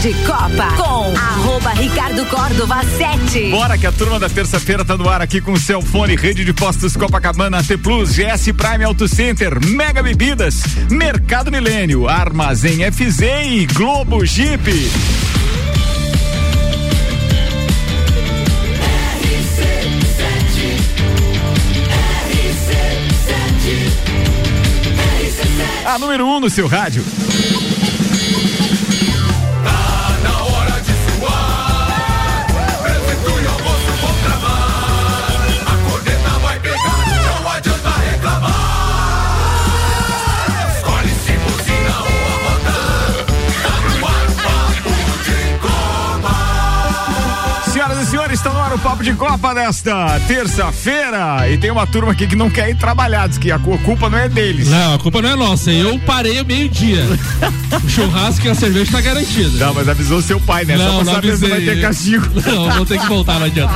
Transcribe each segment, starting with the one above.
de Copa com arroba Ricardo Córdova 7. Bora que a turma da terça-feira tá no ar aqui com o Celfone, Rede de Postos Copacabana, T Plus, GS Prime Auto Center, Mega Bebidas, Mercado Milênio, Armazém FZ e Globo Jeep. A número 1 um no seu rádio. Senhores, está no ar o Papo de Copa desta terça-feira. E tem uma turma aqui que não quer ir trabalhar, diz que a culpa não é deles. Não, a culpa não é nossa. Eu parei o meio-dia. o churrasco e a cerveja está garantida. Não, mas avisou seu pai, né? Não, Só pra não saber se vai ter castigo. Não, vou ter que voltar, não adianta.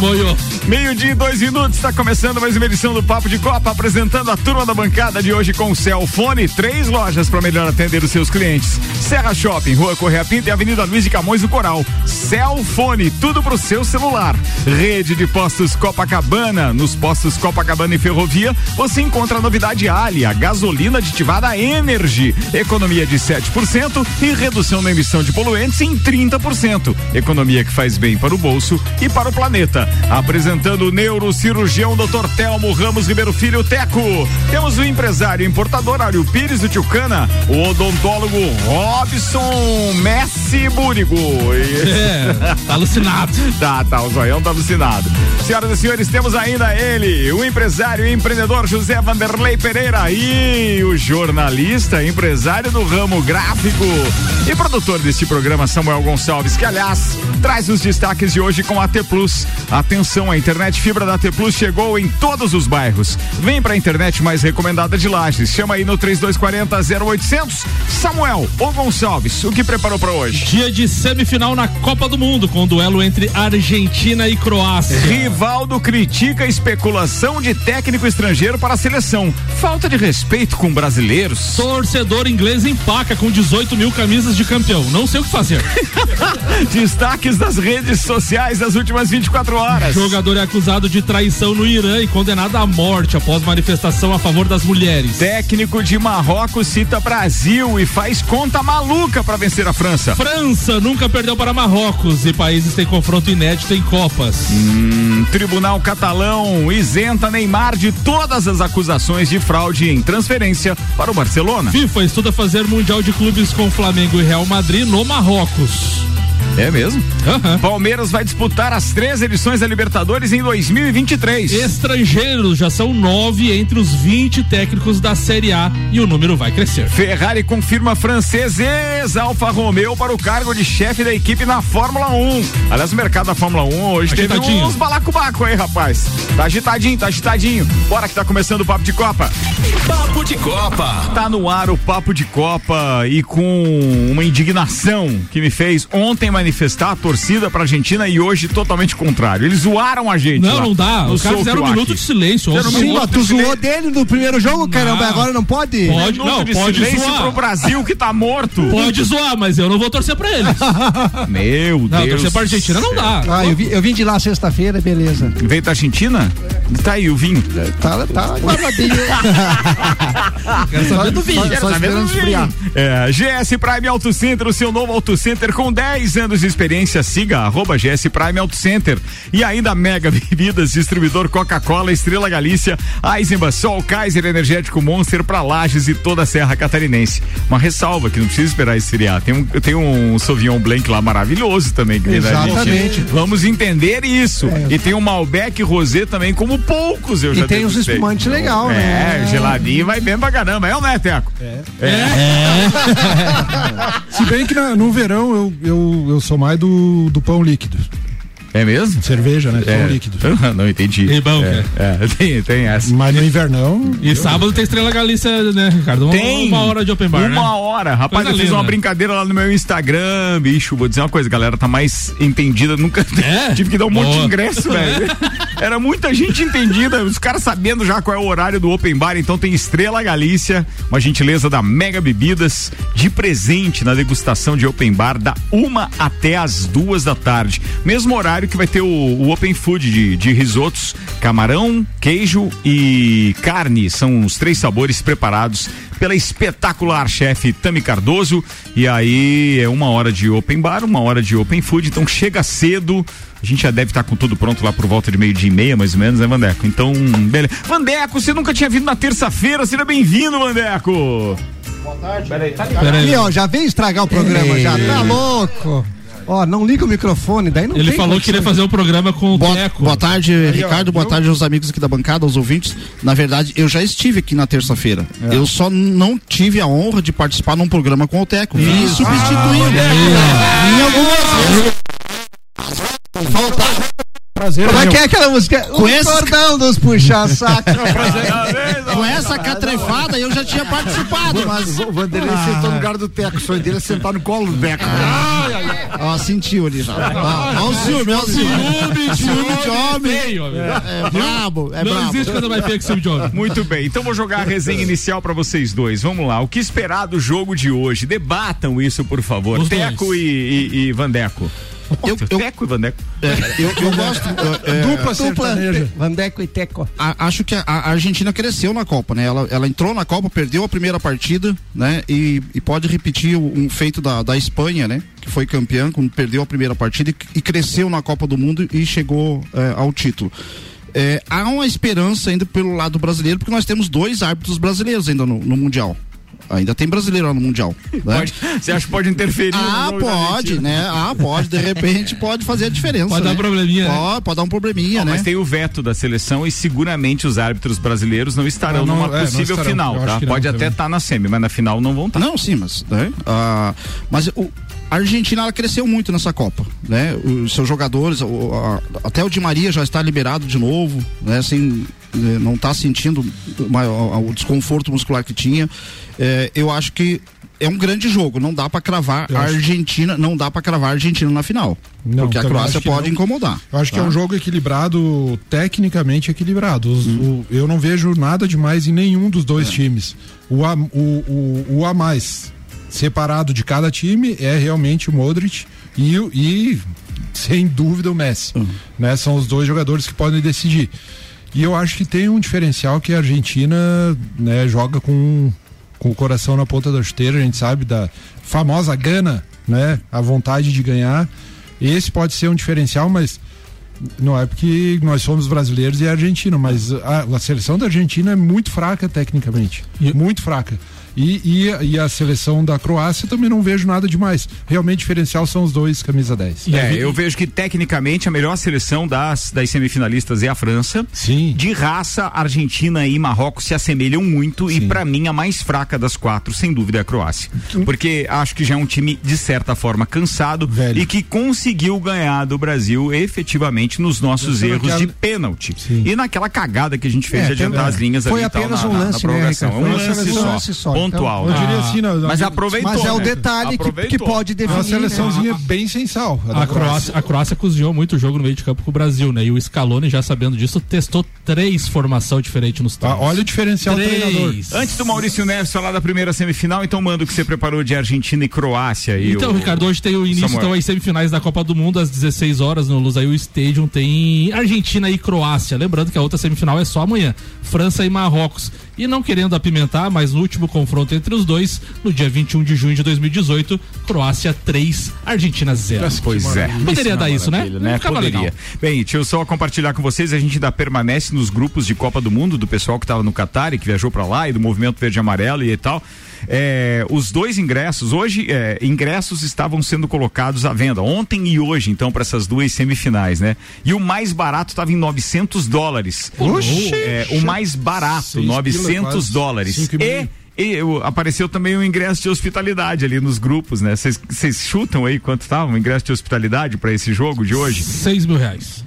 Moiou. Meio-dia e dois minutos, está começando mais uma edição do Papo de Copa, apresentando a turma da bancada de hoje com o Celfone, três lojas para melhor atender os seus clientes. Serra Shopping, Rua Correia Pinta e Avenida Luiz de Camões do Coral. Celfone, tudo pro seu celular. Rede de postos Copacabana. Nos postos Copacabana e Ferrovia, você encontra a novidade Ali, a gasolina aditivada Energy. Economia de 7% e redução na emissão de poluentes em 30%. Economia que faz bem para o bolso e para o planeta. Apresentando o neurocirurgião Dr. Telmo Ramos Ribeiro Filho Teco. Temos o empresário importador Ário Pires do Tchucana, o odontólogo Robson Messi Búrigo. É, tá alucinado. tá, tá, zoião tá alucinado. Senhoras e senhores, temos ainda ele, o empresário e empreendedor José Vanderlei Pereira e o jornalista, empresário do ramo gráfico e produtor deste programa Samuel Gonçalves, que aliás traz os destaques de hoje com a T Plus. Atenção, a internet fibra da T Plus chegou em todos os bairros. Vem pra internet mais recomendada de Lages. Chama aí no 3240 0800. Samuel ou Gonçalves, o que preparou para hoje? Dia de semifinal na Copa do Mundo com duelo entre Argentina e Croácia. Rivaldo critica a especulação de técnico estrangeiro para a seleção. Falta de respeito com brasileiros. Torcedor inglês empaca com 18 mil camisas de campeão. Não sei o que fazer. Destaques das redes sociais das últimas 24 horas. Jogador é acusado de traição no Irã e condenado à morte após manifestação a favor das mulheres. Técnico de Marrocos cita Brasil e faz conta maluca para vencer a França. França nunca perdeu para Marrocos e países têm confronto inédito em Copas. Hum, Tribunal Catalão isenta Neymar de todas as acusações de fraude em transferência para o Barcelona. FIFA estuda fazer Mundial de Clubes com Flamengo e Real Madrid no Marrocos. É mesmo? Uhum. Palmeiras vai disputar as três edições da Libertadores em 2023. Estrangeiros já são nove entre os 20 técnicos da Série A e o número vai crescer. Ferrari confirma franceses Alfa Romeo para o cargo de chefe da equipe na Fórmula 1. Aliás, o mercado da Fórmula 1 hoje Agitadinho. teve uns balacobaco aí, rapaz. Tá agitadinho, tá agitadinho. Bora que tá começando o Papo de Copa. Papo de Copa. Tá no ar o Papo de Copa e com uma indignação que me fez ontem manifestar a torcida pra Argentina e hoje totalmente contrário. Eles zoaram a gente. Não, lá, não dá. Os caras fizeram um minuto de silêncio. Um Sim, minuto Sim, mas tu zoou dele no primeiro jogo, caramba, agora não pode? Pode, Minuto não, de pode silêncio zoar. pro Brasil que tá morto. Pode zoar, mas eu não vou torcer pra eles. Meu Não, Deus. torcer pra Argentina não dá. Ah, eu, vi- eu vim de lá sexta-feira, beleza. Veio da Argentina? Tá aí o vinho. Tá, tá guardadinho. Quero saber do vinho. Só, só Tá vendo esperando o vinho? É, GS Prime Auto Center, o seu novo Auto Center com 10 anos de experiência. Siga arroba GS Prime Auto Center. E ainda Mega Bebidas, distribuidor Coca-Cola, Estrela Galícia, Eisenbach, Sol, Kaiser Energético Monster para Lages e toda a Serra Catarinense. Uma ressalva que não precisa esperar esfriar. Tem um, tem um Sauvignon Blanc lá maravilhoso também. da Exatamente. Vamos entender isso. É. E tem um Malbec Rosé também, como poucos eu já E tem uns espumantes legal, É, né? geladinho vai bem pra caramba. É o né, Teco? Se bem que na- no verão eu, eu, eu sou mais do, do pão líquido. É mesmo? Cerveja, né? É. líquido. Não entendi. E bom, é, é, tem, tem essa. Mas no invernão. E sábado tem Estrela Galícia, né, Ricardo? Uma, Tem uma hora de open bar, Uma né? hora. Rapaz, Coisa eu fiz linda. uma brincadeira lá no meu Instagram, bicho. Vou dizer uma coisa, a galera tá mais entendida. Nunca É? tive que dar um monte de Boa. ingresso, velho. Era muita gente entendida, os caras sabendo já qual é o horário do Open Bar. Então tem Estrela Galícia, uma gentileza da Mega Bebidas, de presente na degustação de Open Bar, da uma até as duas da tarde. Mesmo horário que vai ter o, o Open Food de, de risotos, camarão, queijo e carne. São os três sabores preparados pela espetacular chefe Tami Cardoso. E aí é uma hora de open bar, uma hora de open food. Então chega cedo. A gente já deve estar com tudo pronto lá por volta de meio dia e meia, mais ou menos, né, Vandeco? Então, beleza. Vandeco, você nunca tinha vindo na terça-feira. Seja bem-vindo, Vandeco. Boa tarde. Peraí, tá Peraí, ó, já veio estragar o programa, já. Tá louco. Ó, não liga o microfone, daí não Ele tem falou que queria fazer o programa com o Boa, Teco. boa tarde, Ricardo. Boa tarde aos amigos aqui da bancada, aos ouvintes. Na verdade, eu já estive aqui na terça-feira. Eu só não tive a honra de participar num programa com o Teco. Vim substituindo. Em algumas Prazer, Como é que é aquela música? Com o esse- cordão dos puxa-saco. Com essa catrefada eu já tinha participado, mas. O Vanderlei sentou no lugar do Teco. O sonho dele é sentar no colo do Teco. Ó, sentiu ali já. Ó, o ciúme, ó o ciúme, ciúme de homem. Amigo. É brabo, é Não existe coisa mais feia que ciúme de homem. Muito bem, então vou jogar a resenha inicial pra vocês dois. Vamos lá, o que esperar do jogo de hoje? Debatam isso, por favor. Os Teco e, e, e Vandeco. Eu- eu- Teco e Vandeco. É, eu, eu gosto. é, é, Dupla sertaneja. Vandeco e Teco. a- acho que a, a Argentina cresceu na Copa, né? Ela, ela entrou na Copa, perdeu a primeira partida, né? E, e pode repetir o- um feito da, da Espanha, né? Que foi campeã, quando perdeu a primeira partida e, e cresceu na Copa do Mundo e chegou é, ao título. É, há uma esperança ainda pelo lado brasileiro, porque nós temos dois árbitros brasileiros ainda no, no Mundial. Ainda tem brasileiro lá no Mundial. Né? Pode, você acha que pode interferir? no Ah, pode, né? Ah, pode. De repente pode fazer a diferença. Pode dar né? um probleminha, né? Pode, pode dar um probleminha, Não, né? Mas tem o veto da seleção e seguramente os árbitros brasileiros não estarão Ah, não, numa é, possível estarão. final, tá? que não Pode até estar na semi, mas na final não vão estar. Não, sim, mas, né? Ah, mas o, a Argentina ela cresceu muito nessa Copa, né? Os seus jogadores, o- a- até o Di Maria já está liberado de novo, né? Sem, não está sentindo o desconforto muscular que tinha. Eh, eu acho que é um grande jogo, não dá para cravar a Argentina, não dá para cravar a Argentina na final, Não, porque a Croácia pode não. incomodar. Eu acho que é tá? um jogo equilibrado, tecnicamente equilibrado. Os- o- eu não vejo nada demais em nenhum dos dois times. O a, o, o, o a mais separado de cada time é realmente o Modric e, e sem dúvida o Messi. Né? São os dois jogadores que podem decidir. E eu acho que tem um diferencial que a Argentina né, joga com, com o coração na ponta da chuteira, a gente sabe da famosa gana, né? A vontade de ganhar. Esse pode ser um diferencial, mas não é porque nós somos brasileiros e é argentino, mas a, a seleção da Argentina é muito fraca tecnicamente. Muito fraca. E, e, e a seleção da Croácia também não vejo nada demais. Realmente diferencial são os dois camisa 10. E É, aí- eu vejo que tecnicamente a melhor seleção das, das semifinalistas é a França. Sim. De raça, Argentina e Marrocos se assemelham muito e Sim. pra mim a mais fraca das quatro, sem dúvida, é a Croácia. Porque acho que já é um time de certa forma cansado Velho. e que conseguiu ganhar do Brasil efetivamente nos nossos erros naquela- de pênalti. Sim. E naquela cagada que a gente fez É, de adiantar é. as linhas Foi ali e tal, apenas na- um na- na lance, né, prorrogação. Ricardo? É um Foi lance um só, lance só, pontual. Eu né? diria assim, não, Mas aproveitou. Mas é o né? detalhe que, que pode É definir. uma seleçãozinha né? bem sem sal. a A Croácia, a Croácia cozinhou muito o jogo no meio de campo com o Brasil, né? E o Scaloni, já sabendo disso, testou três formação diferentes nos Ah, treinos. olha o diferencial do treinador. Três. Antes do Maurício Neves falar da primeira semifinal, então manda o que você preparou de Argentina e Croácia. E Então, o- Ricardo, hoje tem o início, Samuel. então, as semifinais da Copa do Mundo, às 16 horas, no Lusail Stadium, tem Argentina e Croácia. Lembrando que a outra semifinal é só amanhã. França e Marrocos. E não querendo apimentar, mas no último confronto entre os dois, no dia 21 de junho de 2018, Croácia 3, Argentina 0. Pois é. Poderia é dar uma isso, né? né? Poderia. legal. Bem, deixa eu só compartilhar com vocês, a gente ainda permanece nos grupos de Copa do Mundo, do pessoal que estava no Catar e que viajou para lá, e do Movimento Verde e Amarelo e tal. É, os dois ingressos, hoje, é, ingressos estavam sendo colocados à venda, ontem e hoje, então, para essas duas semifinais, né? E o mais barato estava em 900 dólares. Oxi! É, o mais barato, Seis pila 900 quase. dólares. Cinco e E apareceu também o ingresso de hospitalidade ali nos grupos, né? Vocês chutam aí quanto estava o ingresso de hospitalidade para esse jogo de hoje? 6 mil reais.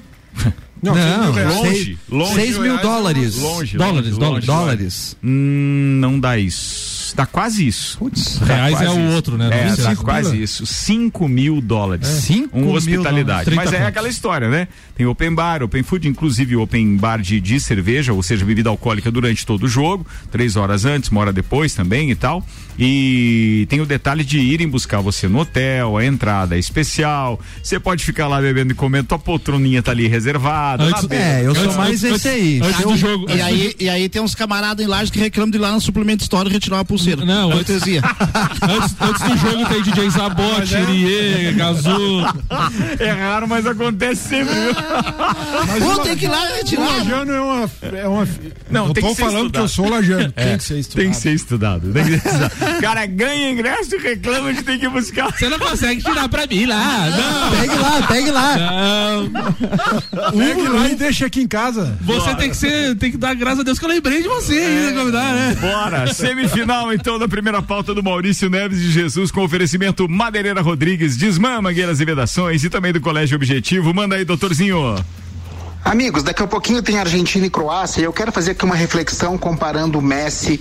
Não, Não, seis mil reais. Longe, longe. 6 mil dólares. Longe, Dólares, longe, dólares. longe. Dólares. Hum, não dá isso. Dá quase isso. Putz, reais é o outro, né? É, dá quase pila. isso. 5 mil dólares. É. 5 um hospitalidade. Mas é aquela história, né? Tem open bar, open food, inclusive open bar de, de cerveja, ou seja, bebida alcoólica durante todo o jogo, três horas antes, uma hora depois também e tal. E tem o detalhe de irem buscar você no hotel, a entrada é especial. Você pode ficar lá bebendo e comendo, tua poltroninha tá ali reservada. Antes, é, eu sou mais antes, esse aí. Antes do jogo. E aí, e aí tem uns camaradas em laje que reclamam de ir lá no suplemento história retirar uma pulseira. Não, antes, antes, antes, do jogo tem DJ Zabot, Rie, Gazu. É raro, mas acontece sempre. Mas Pô, tem que ir lá retirar. O lajano é uma. É uma não, tem tô falando estudado. que eu sou lajano. É, tem que ser estudado. Tem que ser estudado. Tem que ser estudado. O cara ganha ingresso e reclama de ter que buscar. Você não consegue tirar pra mim lá. Não. Pegue lá, pegue lá. Não. Pegue lá e deixa aqui em casa. Você Bora. tem que ser, tem que dar graças a Deus que eu lembrei de você é. ainda, convidar, né? Bora. Semifinal, então, da primeira pauta do Maurício Neves de Jesus com oferecimento Madeireira Rodrigues, Desmã, Mangueiras e Vedações e também do Colégio Objetivo. Manda aí, doutorzinho. Amigos, daqui a pouquinho tem Argentina e Croácia e eu quero fazer aqui uma reflexão comparando o Messi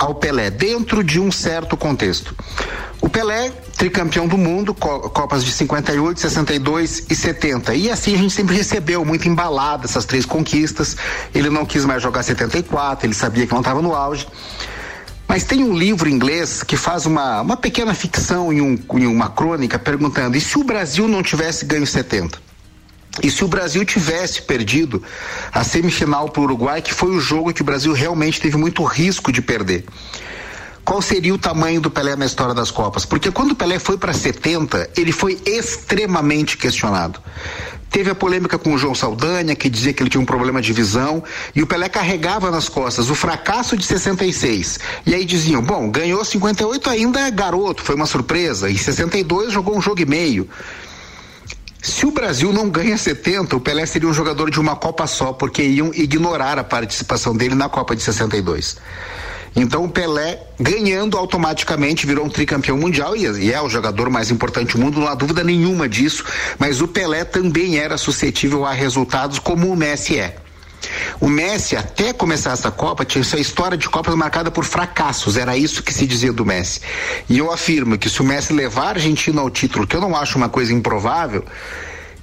ao Pelé, dentro de um certo contexto. O Pelé, tricampeão do mundo, Copas de 58, 62 e 70. E assim a gente sempre recebeu muito embalado essas três conquistas. Ele não quis mais jogar 74, ele sabia que não estava no auge. Mas tem um livro inglês que faz uma, uma pequena ficção em, um, em uma crônica perguntando: e se o Brasil não tivesse ganho 70? E se o Brasil tivesse perdido a semifinal para o Uruguai, que foi o jogo que o Brasil realmente teve muito risco de perder, qual seria o tamanho do Pelé na história das Copas? Porque quando o Pelé foi para 70, ele foi extremamente questionado. Teve a polêmica com o João Saldanha, que dizia que ele tinha um problema de visão, e o Pelé carregava nas costas o fracasso de 66. E aí diziam: bom, ganhou 58 ainda é garoto, foi uma surpresa, e 62 jogou um jogo e meio. Se o Brasil não ganha 70, o Pelé seria um jogador de uma Copa só, porque iam ignorar a participação dele na Copa de 62. Então o Pelé, ganhando automaticamente, virou um tricampeão mundial e, é o jogador mais importante do mundo, não há dúvida nenhuma disso. Mas o Pelé também era suscetível a resultados como o Messi é. O Messi, até começar essa Copa, tinha sua história de Copas marcada por fracassos, era isso que se dizia do Messi. E eu afirmo que se o Messi levar a Argentina ao título, que eu não acho uma coisa improvável,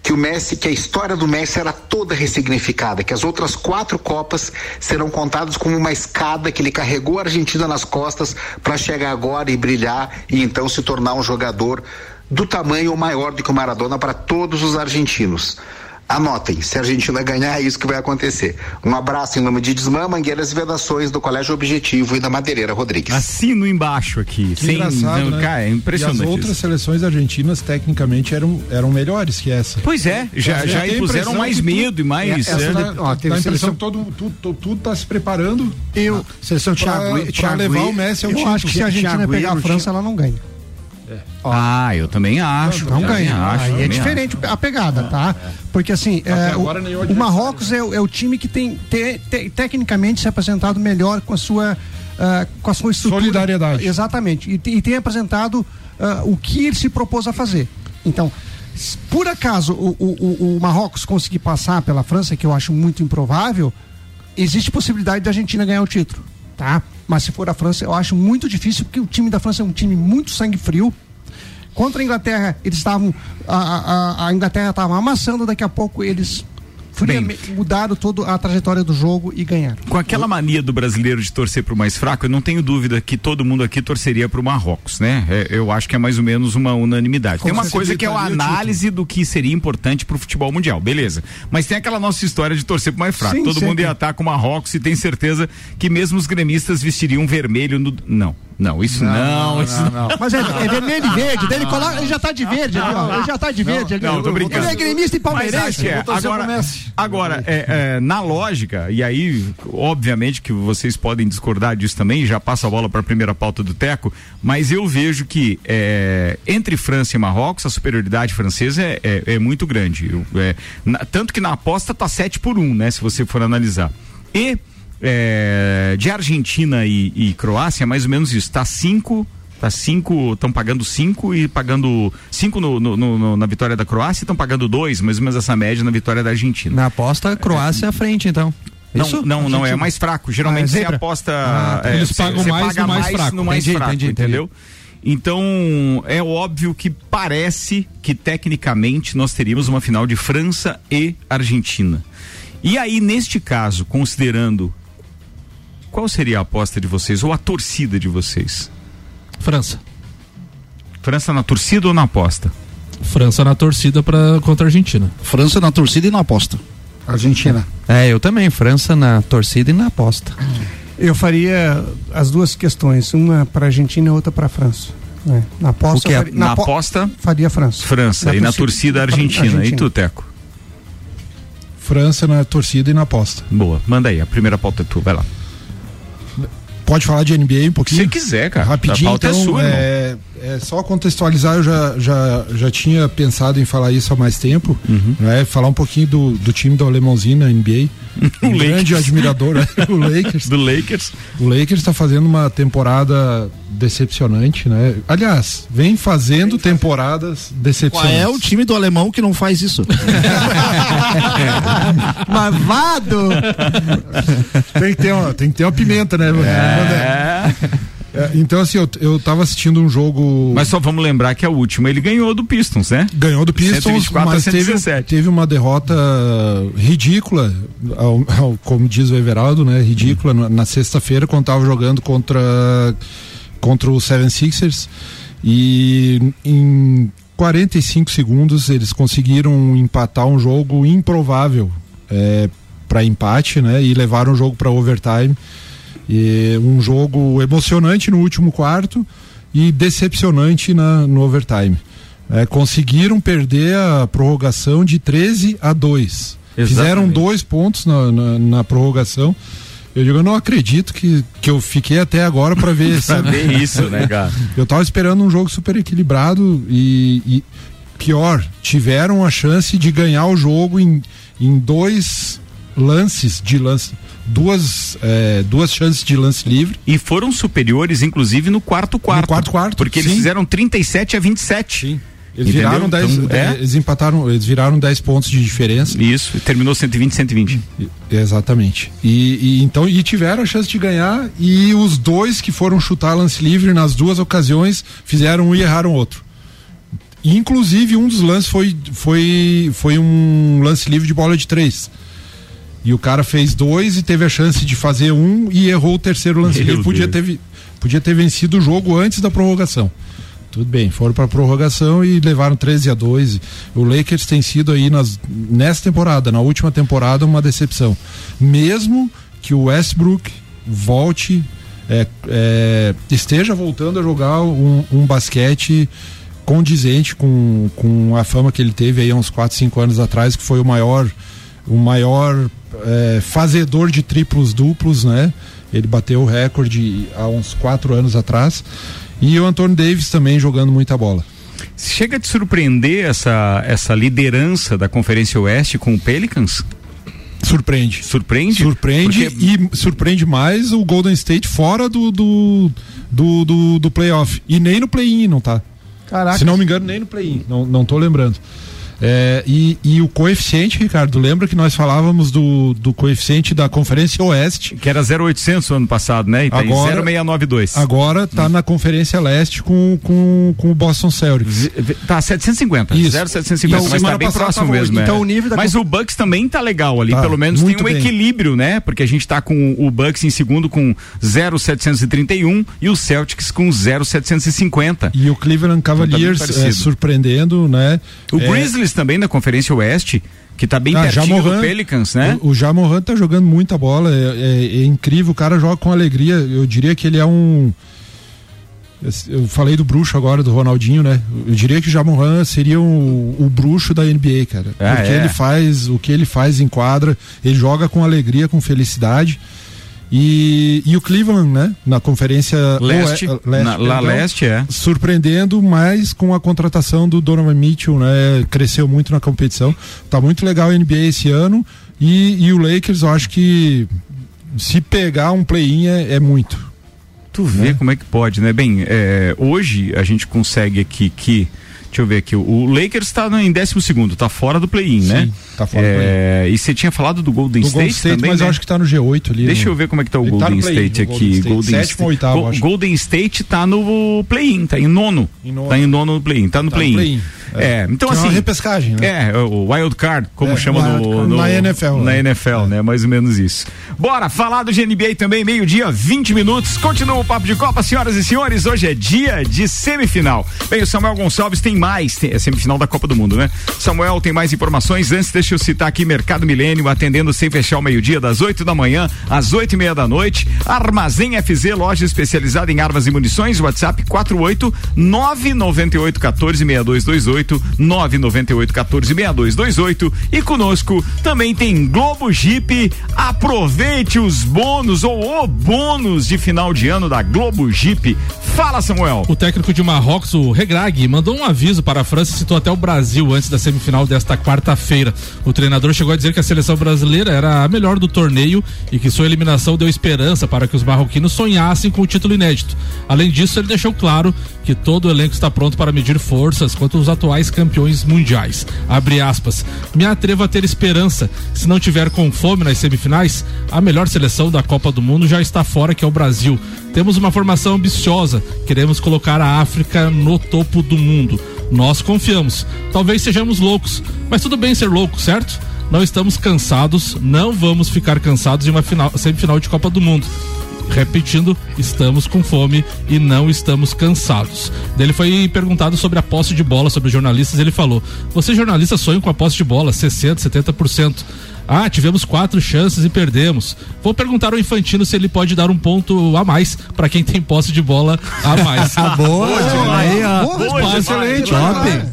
que o Messi, que a história do Messi era toda ressignificada, que as outras quatro Copas serão contadas como uma escada que ele carregou a Argentina nas costas para chegar agora e brilhar e então se tornar um jogador do tamanho ou maior do que o Maradona para todos os argentinos. Anotem, se a Argentina ganhar, é isso que vai acontecer. Um abraço em nome de Desmã, Mangueiras e Vedações do Colégio Objetivo e da Madeireira Rodrigues. Assino embaixo aqui. Que sem, engraçado, não, né? cara, é impressionante. E as outras isso. seleções argentinas, tecnicamente, eram, eram melhores que essa. Pois é, já, já, já impuseram mais medo e mais. É, essa é, dá, ó, dá a impressão que todo, tudo, tudo tá se preparando. Eu, seleção Thiago, pra, Thiago, pra levar o Messi ao Eu acho que se a Argentina Thiago pegar a França, ela não ganha. É. Ah, eu também acho. Não, não ganha. Acho, Aí é diferente acho. a pegada, tá? Porque assim, é, o, o, Marrocos é, é, o time que tem te, te, tecnicamente se apresentado melhor com a sua uh, com a sua estrutura. Solidariedade. Exatamente. E, e tem apresentado uh, o que ele se propôs a fazer. Então, por acaso o, o, o, Marrocos conseguir passar pela França, que eu acho muito improvável, existe possibilidade da Argentina ganhar o título, tá? Mas se for a França, eu acho muito difícil, porque o time da França é um time muito sangue frio. Contra a Inglaterra, eles estavam. A, a, a Inglaterra estava amassando, daqui a pouco eles friamente mudaram toda a trajetória do jogo e ganharam. Com aquela mania do brasileiro de torcer para o mais fraco, eu não tenho dúvida que todo mundo aqui torceria para o Marrocos, né? É, eu acho que é mais ou menos uma unanimidade. tem uma coisa que é a análise do que seria importante para o futebol mundial, beleza. Mas tem aquela nossa história de torcer para o mais fraco. Sim, todo sempre. mundo ia estar com o Marrocos e tem certeza que mesmo os gremistas vestiriam vermelho no. Não. Não, isso não. não, não, isso não. Mas é, é, vermelho e verde. Ele, coloca, ele já tá de verde ali, ó. Ele já tá de verde ali. Não, tô brincando. Ele é gremista e palmeirense. É. Agora, agora é, é, na lógica, e aí, obviamente que vocês podem discordar disso também, já passa a bola para a primeira pauta do Teco, mas eu vejo que é, entre França e Marrocos, a superioridade francesa é, é, é muito grande. Eu, na, tanto que na aposta tá 7 por 1, né? Se você for analisar. E é, de Argentina e, e, Croácia, mais ou menos isso. Tá cinco. Tá cinco, estão pagando cinco e pagando cinco no, no, no, na vitória da Croácia e estão pagando dois, mais ou menos essa média na vitória da Argentina. Na aposta, Croácia é, à frente, então. Não, Isso? não, não, é mais fraco. Geralmente Ah, é você zebra? aposta. Ah, tá. é, Eles pagam você mais paga no mais fraco. no mais Entendi, fraco, entendi, entendi. entendeu? Então, é óbvio que parece que tecnicamente nós teríamos uma final de França e Argentina. E aí, neste caso, considerando qual seria a aposta de vocês ou a torcida de vocês? França. França na torcida ou na aposta? França na torcida pra, contra a Argentina. França na torcida e na aposta. Argentina. É, eu também. França na torcida e na aposta. Eu faria as duas questões, uma para Argentina e outra para França. É, Na aposta, é? faria, Na po- aposta, faria França. França. e na torcida, Argentina. E tu, Teco? França na torcida e na aposta. Boa, manda aí. A primeira pauta é tu, vai lá. Pode falar de NBA um pouquinho? Se quiser, cara. Rapidinho, A pauta é então, sua, irmão. é, é só contextualizar, eu já, já, já tinha pensado em falar isso há mais tempo, Uhum. né? Falar um pouquinho do, do time do Alemãozinho na NBA. Um grande Lakers. admirador, né? o Lakers. Do Lakers. O Lakers está fazendo uma temporada decepcionante, né? Aliás, vem fazendo temporadas Qual decepcionantes. é o time do alemão que não faz isso? Mavado! tem, que ter uma, tem que ter uma pimenta, né? É. É, então, assim, eu, eu tava assistindo um jogo. Mas só vamos lembrar que a última ele ganhou do Pistons, né? Ganhou do Pistons, 124 a mas teve, 117. teve uma derrota ridícula, ao- ao- como diz o Everaldo, né? Ridícula na, na sexta-feira, quando tava jogando contra, contra o Seven Sixers. E em 45 segundos eles conseguiram empatar um jogo improvável é, para empate, né? E levaram o jogo para overtime. E um jogo emocionante no último quarto e decepcionante na, no overtime. É, conseguiram perder a prorrogação de 13 a 2. Fizeram Exatamente. dois pontos na, na, na prorrogação. Eu digo, eu não acredito que, que eu fiquei até agora para ver. Pra ver isso, né, cara? Eu tava esperando um jogo super equilibrado e, e pior, tiveram a chance de ganhar o jogo em, em dois lances de lance. Duas, é, duas chances de lance livre. E foram superiores, inclusive, no quarto quarto. No quarto quarto, Porque eles sim. fizeram 37 a 27. Sim. Eles Entendeu? viraram 10, Então, é. eles empataram, eles viraram 10 pontos de diferença. Isso, terminou 120, 120. E- Exatamente. E, e então e tiveram a chance de ganhar e os dois que foram chutar lance livre nas duas ocasiões fizeram um e erraram outro. Inclusive um dos lances foi foi foi um lance livre de bola de três. E o cara fez dois e teve a chance de fazer um e errou o terceiro lance Meu livre. Podia ter, Deus. podia ter vencido o jogo antes da prorrogação. Tudo bem, foram para prorrogação e levaram 13 a 2. O Lakers tem sido aí nas, nessa temporada, na última temporada, uma decepção. Mesmo que o Westbrook volte, é, é, esteja voltando a jogar um, um basquete condizente com, com a fama que ele teve aí há uns 4, 5 anos atrás, que foi o maior, o maior é, fazedor de triplos duplos, né? Ele bateu o recorde há uns quatro anos atrás. E o Anthony Davis também jogando muita bola. Chega a te surpreender essa, essa liderança da Conferência Oeste com o Pelicans? Surpreende. Surpreende? Surpreende Porque- e surpreende mais o Golden State fora do, do, do, do, do playoff. E nem no play-in não tá. Caraca. Se não me engano, nem no play-in. Não, não tô lembrando. É, e, e o coeficiente, Ricardo, lembra que nós falávamos do, do coeficiente da Conferência Oeste? Que era 0,800 no ano passado, né? E tá Agora- em 0,692. Agora tá na Conferência Leste com, com, com o Boston Celtics. Tá, 750. Isso. 0,750, Então, mas tá bem próximo mesmo. oito. é. Então, o nível da Mas o Bucks também tá legal ali, Tá, pelo menos tem um bem. equilíbrio, né? Porque a gente tá com o Bucks em segundo com 0,731 e o Celtics com 0,750. E o Cleveland Cavaliers Então tá é, surpreendendo, né? O É, Também da Conferência Oeste, que tá bem Ah, pertinho Jamoran. do Pelicans, né? O, o Jamoran tá jogando muita bola, é, é- é incrível, o cara joga com alegria. Eu diria que ele é um. Eu falei do bruxo agora, do Ronaldinho, né? Eu diria que o Jamoran seria o, o bruxo da NBA, cara. Ah, Porque é? ele faz, o que ele faz em quadra, ele joga com alegria, com felicidade. E, e o Cleveland, né? Na conferência Leste, Oe- na- lá perdão, leste, é. surpreendendo, mas com a contratação do Donovan Mitchell, né? Cresceu muito na competição. Tá muito legal a NBA esse ano. E, e o Lakers, eu acho que se pegar um play-in é, é muito. Tu vê como é que pode, né? Bem, é, hoje a gente consegue aqui que Deixa eu ver aqui. O Lakers está em 12 segundo, tá fora do play-in, né? tá fora do é, E você tinha falado do Golden Do State, Golden State, também, mas né? eu acho que tá no G8 ali. Deixa no- eu ver como é que tá o Ele tá Golden play-in, State aqui. Golden State. Golden Sétimo ou oitavo, Go- acho. Golden State tá no play-in, tá em nono. Em nono. Tá em nono no play-in, tá no Tá play-in. play-in, É. então Que é assim. uma repescagem, né? É, o wild card, como É, chama wild no, no- Na NFL, Na né? NFL, né? Mais ou menos isso. Bora falar do GNBA também, meio-dia, 20 minutos. Continua o papo de Copa, senhoras e senhores. Hoje é dia de semifinal. Bem, o Samuel Gonçalves tem mais, tem, é semifinal da Copa do Mundo, né? Samuel tem mais informações. Antes, deixa eu citar aqui Mercado Milênio, atendendo sem fechar o meio-dia, das 8 da manhã às 8 e meia da noite. Armazém FZ, loja especializada em armas e munições. WhatsApp 48 998 14 6228 998 14 6228 e conosco também tem Globo Jeep. Aproveite os bônus ou o bônus de final de ano da Globo Jeep. Fala, Samuel. O técnico de Marrocos, o Regrag, mandou um aviso para a França e citou até o Brasil antes da semifinal desta quarta-feira. O treinador chegou a dizer que a seleção brasileira era a melhor do torneio e que sua eliminação deu esperança para que os marroquinos sonhassem com o título inédito. Além disso, ele deixou claro que todo o elenco está pronto para medir forças contra os atuais campeões mundiais. Abre aspas. Me atrevo a ter esperança. Se não tiver com fome nas semifinais, a melhor seleção da Copa do Mundo já está fora, que é o Brasil. Temos uma formação ambiciosa. Queremos colocar a África no topo do mundo. Nós confiamos. Talvez sejamos loucos, mas tudo bem ser louco, certo? Não estamos cansados, não vamos ficar cansados em uma final, semifinal de Copa do Mundo. Repetindo, estamos com fome e não estamos cansados. Ele foi perguntado sobre a posse de bola, sobre os jornalistas, ele falou: Você jornalista sonha com a posse de bola, 60, 70%. Ah, tivemos quatro chances e perdemos. Vou perguntar ao Infantino se ele pode dar um ponto a mais para quem tem posse de bola a mais. Boa, aí, ó. Excelente.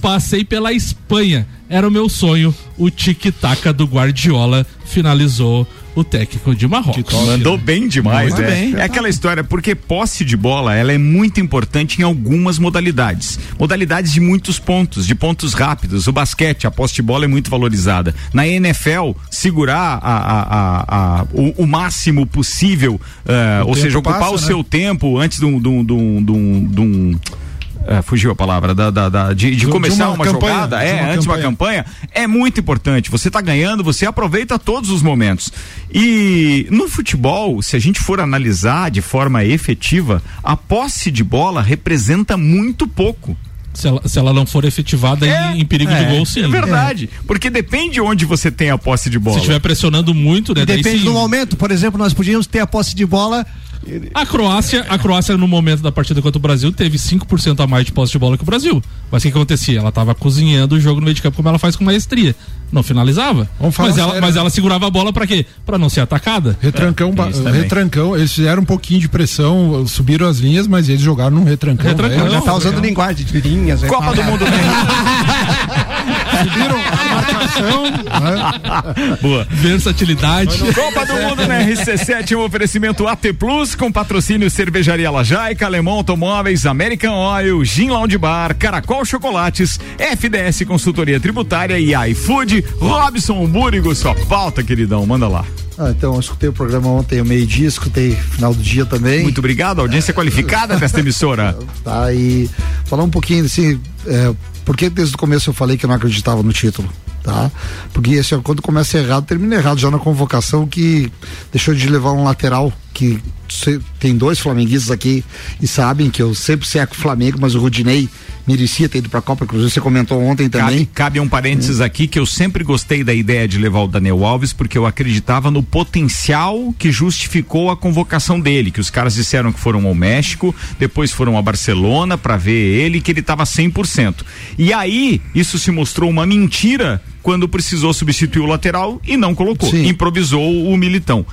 Passei pela Espanha. Era o meu sonho. O tic-tac do Guardiola finalizou o técnico de Marrocos. Mandou bem demais, Muito né? bem. É aquela história, porque posse de bola, ela é muito importante em algumas modalidades. Modalidades de muitos pontos, de pontos rápidos. O basquete, a posse de bola é muito valorizada. Na NFL, segurar a, a- a- a- o, o máximo possível, eh, ou seja, ocupar passa, o né? seu tempo antes de um. de um- de um- de um- de um- eh, fugiu a palavra, da, da- da- de, de De começar uma uma, campanha, jogada, de é, uma antes de uma campanha. campanha, é muito importante. Você tá ganhando, você aproveita todos os momentos. E no futebol, se a gente for analisar de forma efetiva, a posse de bola representa muito pouco. Se ela, se ela não for efetivada em, em perigo de gol, sim. É verdade. Porque depende onde você tem a posse de bola. Se estiver pressionando muito, né? daí Depende sim. do momento. Por exemplo, nós podíamos ter a posse de bola. A Croácia, a Croácia no momento da partida contra o Brasil teve 5% a mais de posse de bola que o Brasil. Mas o que acontecia? Ela estava cozinhando o jogo no meio de campo como ela faz com maestria. Não finalizava. Vamos falar mas ela, mas né? ela segurava a bola pra quê? Pra não ser atacada. Retrancão, também. retrancão, eles fizeram um pouquinho de pressão, subiram as linhas, mas eles jogaram num retrancão. Retrancão. né? Já tá usando linguagem de linhas. aí Copa do Mundo, né? Subiram a marcação, né? Boa. Versatilidade. Copa do Mundo na RC7, um oferecimento AT Plus com patrocínio Cervejaria Lajaica, Alemão Automóveis, American Oil, Gin Lounge Bar, Caracol Chocolates, FDS Consultoria Tributária e iFood. Robson Búrigo, sua pauta, queridão, manda lá. Ah, então, eu escutei o programa ontem ao meio-dia, escutei final do dia também. Muito obrigado, audiência qualificada desta emissora. Tá, e falar um pouquinho assim, é, por que desde o começo eu falei que eu não acreditava no título, tá? Porque assim, ó, quando começa errado, termina errado já na convocação que deixou de levar um lateral que tem dois flamenguistas aqui e sabem que eu sempre seco o Flamengo, mas o Rudinei merecia ter ido pra Copa, inclusive você comentou ontem Cabe, também. cabe um parênteses aqui que eu sempre gostei da ideia de levar o Daniel Alves porque eu acreditava no potencial que justificou a convocação dele, que os caras disseram que foram ao México, depois foram a Barcelona para ver ele, que ele estava 100%. E aí, isso se mostrou uma mentira quando precisou substituir o lateral e não colocou, Sim. improvisou o Militão.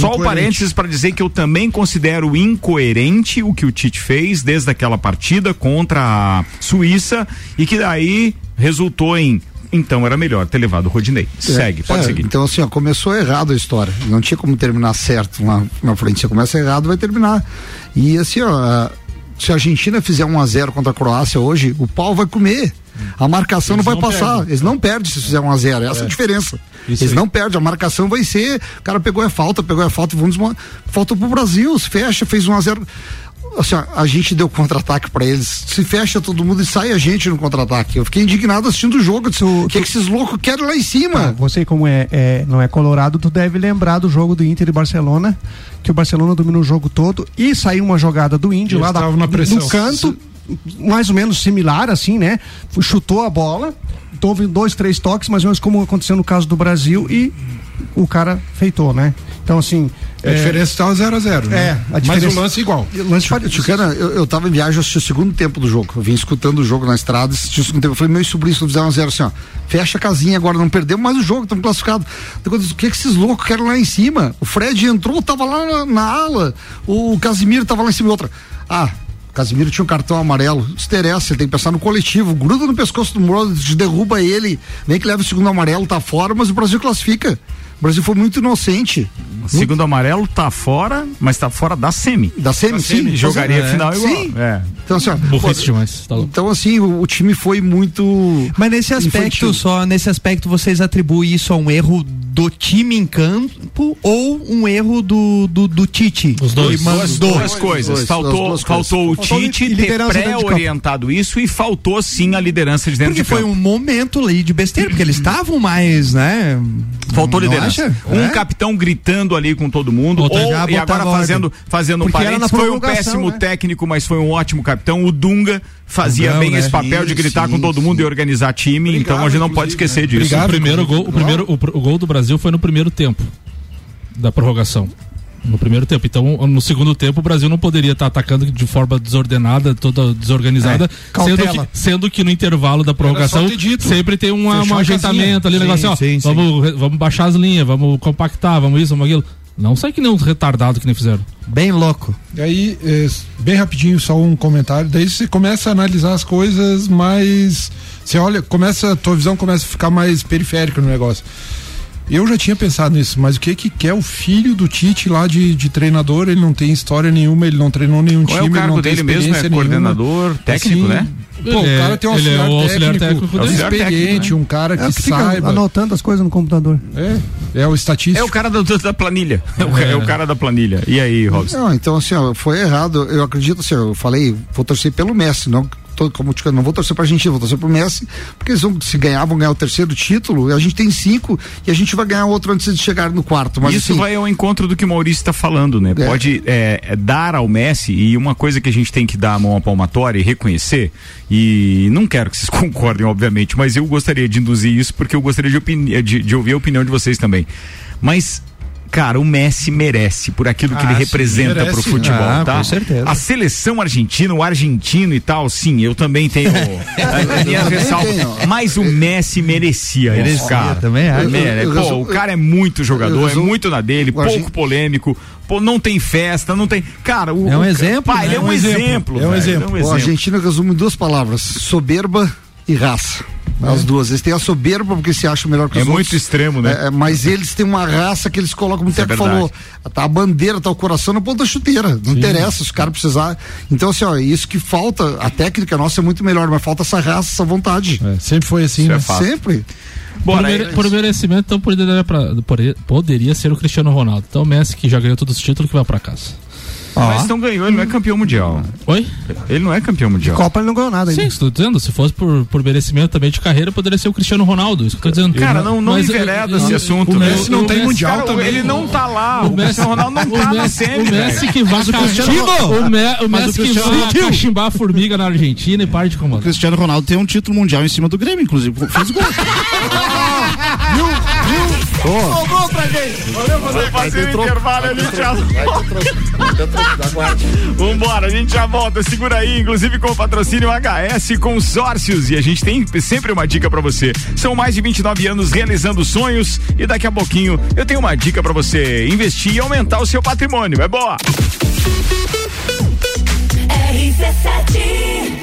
Só o parênteses para dizer que eu também considero incoerente o que o Tite fez desde aquela partida contra a Suíça e que daí resultou em então era melhor ter levado o Rodinei. Segue, pode É, seguir. Então, assim, ó, começou errado a história. Não tinha como terminar certo lá na frente. Você começa errado, vai terminar. E assim, ó, se a Argentina fizer 1 a 0 contra a Croácia hoje, o pau vai comer. A marcação Eles não vai não passar. perdem. Eles não perdem se fizer 1 a 0 Essa é a diferença. Isso Eles aí. não perdem. A marcação vai ser. O cara pegou a falta, pegou a falta, vamos desmo- falta pro Brasil. Se fecha, fez 1 a 0 assim, ó, a gente deu contra-ataque pra eles. Se fecha todo mundo e sai a gente no contra-ataque. Eu fiquei indignado assistindo o jogo. Disse, O que, que esses loucos querem lá em cima? Ah, você, como é, é- não é colorado, tu deve lembrar do jogo do Inter e Barcelona, que o Barcelona dominou o jogo todo e saiu uma jogada do Índio Eles lá da, na pressão. no canto, mais ou menos similar, assim, né? Chutou a bola, houve dois, três toques, mais ou menos como aconteceu no caso do Brasil e o cara feitou, né? Então, assim. A diferença estava 0 a 0 né? É, a Mas diferença- o lance é igual. Lance pare- Tchucana, eu, eu tava em viagem, eu assisti o segundo tempo do jogo. Eu vim escutando o jogo na estrada, assisti o segundo tempo. Eu falei, meu sobrinho, se não fizer um a zero assim, ó, fecha a casinha agora, não perdemos mais o jogo, estamos classificados. O que, que esses loucos querem lá em cima? O Fred entrou, tava lá na, na ala, o Casimiro tava lá em cima e outra. Ah, Casimiro tinha um cartão amarelo. Isso interessa, ele tem que pensar no coletivo. Gruda no pescoço do Moro, derruba ele, vem que leva o segundo amarelo, tá fora, mas o Brasil classifica. O Brasil foi muito inocente. O segundo amarelo tá fora, mas tá fora da semi. Da semi, sim. Jogaria É. final igual. Sim. É. Então, assim, Burrice demais. Tá louco. Então, assim, o, o time foi muito. Mas nesse aspecto, Infantil. só nesse aspecto, vocês atribuem isso a um erro do time em campo ou um erro do, do, do Tite? Os dois. Duas, dois. duas coisas. dois, faltou as duas faltou o Faltou Tite li- ter pré-orientado isso e faltou sim a liderança de dentro Porque de foi campo. um momento ali de besteira, porque eles estavam mais, né? Faltou liderança. Acha? Um É? capitão gritando ali com todo mundo. Outra ou, e agora fazendo, fazendo um Porque parênteses, foi um péssimo né? técnico, mas foi um ótimo capitão. O Dunga fazia Dungão, bem né? esse papel de Sim, gritar sim, com todo mundo e organizar time. então a gente não pode inclusive, esquecer né? disso. Obrigado. o primeiro gol, o primeiro o, o gol do Brasil foi no primeiro tempo da prorrogação. No primeiro tempo. Então, no segundo tempo, o Brasil não poderia estar atacando de forma desordenada, toda desorganizada, É, sendo, que, sendo que no intervalo da prorrogação sempre tem uma, um ajeitamento ali, Sim, negócio, ó, sim, sim. vamos, re- vamos baixar as linhas, vamos compactar, vamos isso, vamos aquilo. Não sai que nem uns retardados que nem fizeram. Bem louco. E aí, é, bem rapidinho, só um comentário. Daí você começa a analisar as coisas mais. Você olha, começa, a tua visão começa a ficar mais periférica no negócio. Eu já tinha pensado nisso, mas o que que quer o filho do Tite lá de, de treinador? Ele não tem história nenhuma, ele não treinou nenhum Qual é time, o ele cargo não tem dele mesmo? É nenhuma. coordenador técnico, Assim, né? Pô, Ele o cara é- tem um é auxiliar, o auxiliar técnico, técnico dele. experiente, Auxiliar técnico, um cara que, É o que fica saiba. anotando as coisas no computador. É, é o estatístico. É o cara da, da planilha. É o, é o cara da planilha. E aí, Robson? Não, então assim, ó, foi errado. Eu acredito assim, eu falei, vou torcer pelo Messi, não tô, como te não vou torcer pra Argentina, vou torcer pro Messi, porque eles vão, se ganhar, vão ganhar o terceiro título, a gente tem cinco, e a gente vai ganhar outro antes de chegar no quarto. Mas Isso assim, vai ao encontro do que o Maurício está falando, né? É. Pode é, é, dar ao Messi, e uma coisa que a gente tem que dar a mão à palmatória e reconhecer, e não quero que vocês concordem, obviamente, mas eu gostaria de induzir isso porque eu gostaria de, de, de ouvir a opinião de vocês também. Mas. Cara, o Messi merece por aquilo que Ah, ele sim, representa merece. pro futebol, Ah, tá? com certeza. A seleção argentina, o argentino e tal, sim, eu também tenho a- a minha também ressalva. tenho. Mas o Messi merecia, isso, Merecia, cara. também acho. Mere- Eu- eu Pô, resu- o cara é muito jogador, eu é muito na dele, o pouco argen- polêmico, pô, não tem festa, não tem. Cara, o, É um o- exemplo, Pá, né? ele é um, exemplo. É um exemplo. É um a Argentina resume em duas palavras: soberba e raça. As duas. Eles têm a soberba porque se acham melhor que É os muito outros. extremo, né? É, é, mas eles têm uma raça que eles colocam, como o é Teco verdade. falou. Tá a bandeira, tá o coração na ponta da chuteira. Não interessa, os caras precisar. Então, assim, ó, isso que falta, a técnica nossa é muito melhor, mas falta essa raça, essa vontade. É, sempre foi assim, Isso é né? Sempre. Bora, aí. mere- por merecimento, então poderia, pra- poderia- ser o Cristiano Ronaldo. Então o Messi, que já ganhou todos os títulos, que vai pra casa. Mas não ganhou, ele não é campeão mundial. Oi? Ele não é campeão mundial. Copa ele não ganhou nada ainda. Sim, estou dizendo, se fosse por, por merecimento também de carreira, poderia ser o Cristiano Ronaldo. Isso que eu tô dizendo. Cara, não, não Mas, envereda esse o- assunto. o né? Messi não O tem Messi, mundial cara, também. Ele não tá lá. O, O Messi, Cristiano Ronaldo não o tá na Messi, semi, o Messi que vai o o, Me- o Messi o que Cristiano- vai cachimbar a formiga na Argentina e para de O comandar. Cristiano Ronaldo tem um título mundial em cima do Grêmio, inclusive. Fez gol. Boa. Pra gente. Valeu, valeu. Fazer o intervalo, a gente já volta. Vambora, a gente já volta. Segura aí, inclusive com o patrocínio HS Consórcios. E a gente tem sempre uma dica pra você. São mais de 29 anos realizando sonhos e daqui a pouquinho eu tenho uma dica pra você investir e aumentar o seu patrimônio. É boa. RC7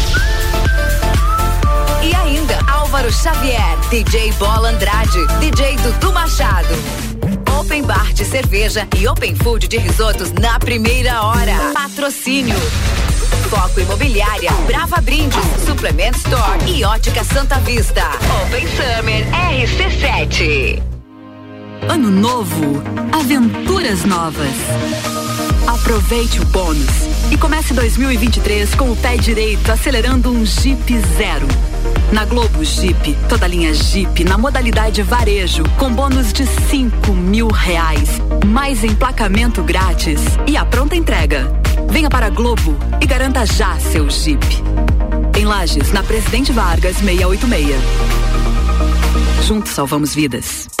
Álvaro Xavier, DJ Bola Andrade, DJ Dudu Machado. Open Bar de cerveja e Open Food de risotos na primeira hora. Patrocínio. Foco Imobiliária, Brava Brindes, Suplement Store e Ótica Santa Vista. Open Summer RC7. Ano novo, aventuras novas. Aproveite o bônus e comece 2023 com o pé direito acelerando um Jeep Zero. Na Globo Jeep, toda linha Jeep na modalidade varejo com bônus de cinco mil reais, mais emplacamento grátis e a pronta entrega. Venha para a Globo e garanta já seu Jeep. Em Lages, na Presidente Vargas 686. Juntos salvamos vidas.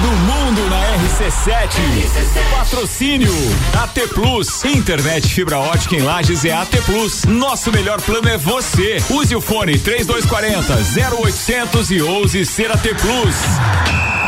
Do Mundo na RC7. Patrocínio AT Plus. Internet fibra ótica em Lages é AT Plus. Nosso melhor plano é você. Use o fone 3240 0800 e ouse ser AT Plus.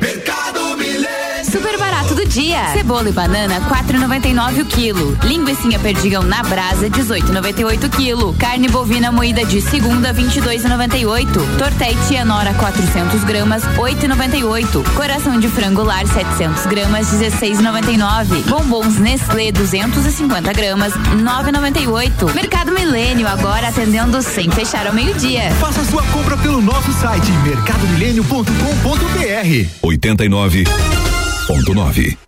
Mercado Milênio. Super barato do dia. Cebola e banana, 4,99 o quilo. Linguiça perdigão na brasa, 18,98 quilo. Carne bovina moída de segunda, 22,98. Tortei Nora, 400 gramas, 8,98. Coração de frango lar, 700 gramas, 16,99. Bombons Nestlé, 250 gramas, 9,98. Mercado Milênio, agora atendendo sem fechar ao meio-dia. Faça sua compra pelo nosso site mercadomilênio.com.br 89.9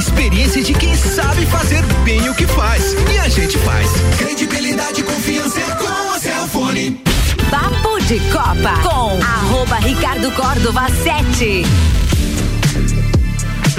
experiência de quem sabe fazer bem o que faz. E a gente faz. Credibilidade e confiança é com a Cellfone. Papo de Copa com arroba Ricardo Córdova 7.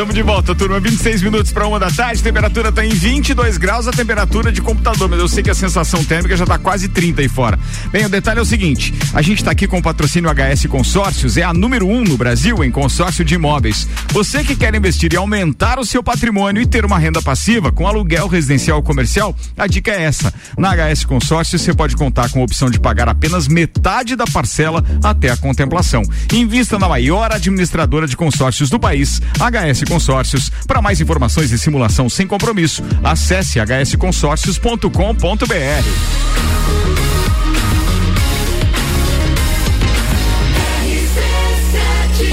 Estamos de volta, turma. 26 minutos para uma da tarde. Temperatura está em 22 graus, a temperatura de computador, mas eu sei que a sensação térmica já está quase 30 aí fora. Bem, o detalhe é o seguinte: a gente está aqui com o patrocínio HS Consórcios, é a número um no Brasil em consórcio de imóveis. Você que quer investir e aumentar o seu patrimônio e ter uma renda passiva com aluguel residencial ou comercial, a dica é essa. Na HS Consórcios você pode contar com a opção de pagar apenas metade da parcela até a contemplação. Invista na maior administradora de consórcios do país, HS Consórcios. Para mais informações e simulação sem compromisso, acesse hsconsórcios.com.br.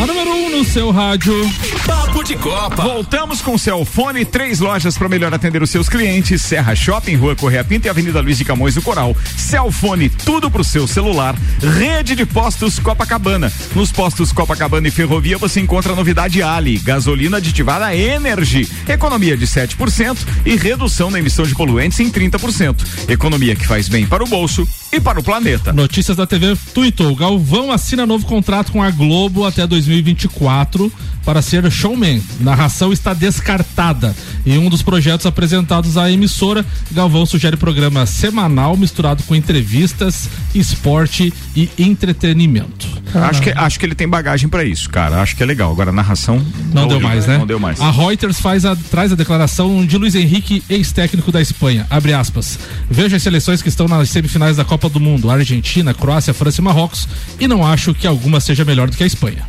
A número 1 um no seu rádio. De Copa. Voltamos com o Celfone, três lojas para melhor atender os seus clientes: Serra Shopping, Rua Correia Pinto e Avenida Luiz de Camões do Coral. Celfone, tudo pro seu celular. Rede de postos Copacabana. Nos postos Copacabana e Ferrovia você encontra a novidade Ali, gasolina aditivada Energy, economia de 7% e redução na emissão de poluentes em 30%. Economia que faz bem para o bolso e para o planeta. Notícias da TV tuitou. Galvão assina novo contrato com a Globo até 2024 para ser showman. Narração está descartada. Em um dos projetos apresentados à emissora, Galvão sugere programa semanal misturado com entrevistas, esporte e entretenimento. Acho que, acho que ele tem bagagem para isso, cara. Acho que é legal. Agora a narração Não deu mais, né? Não deu mais. A Reuters faz a, traz a declaração de Luiz Henrique, ex-técnico da Espanha. Abre aspas. Veja as seleções que estão nas semifinais da Copa do Mundo: Argentina, Croácia, França e Marrocos. E não acho que alguma seja melhor do que a Espanha.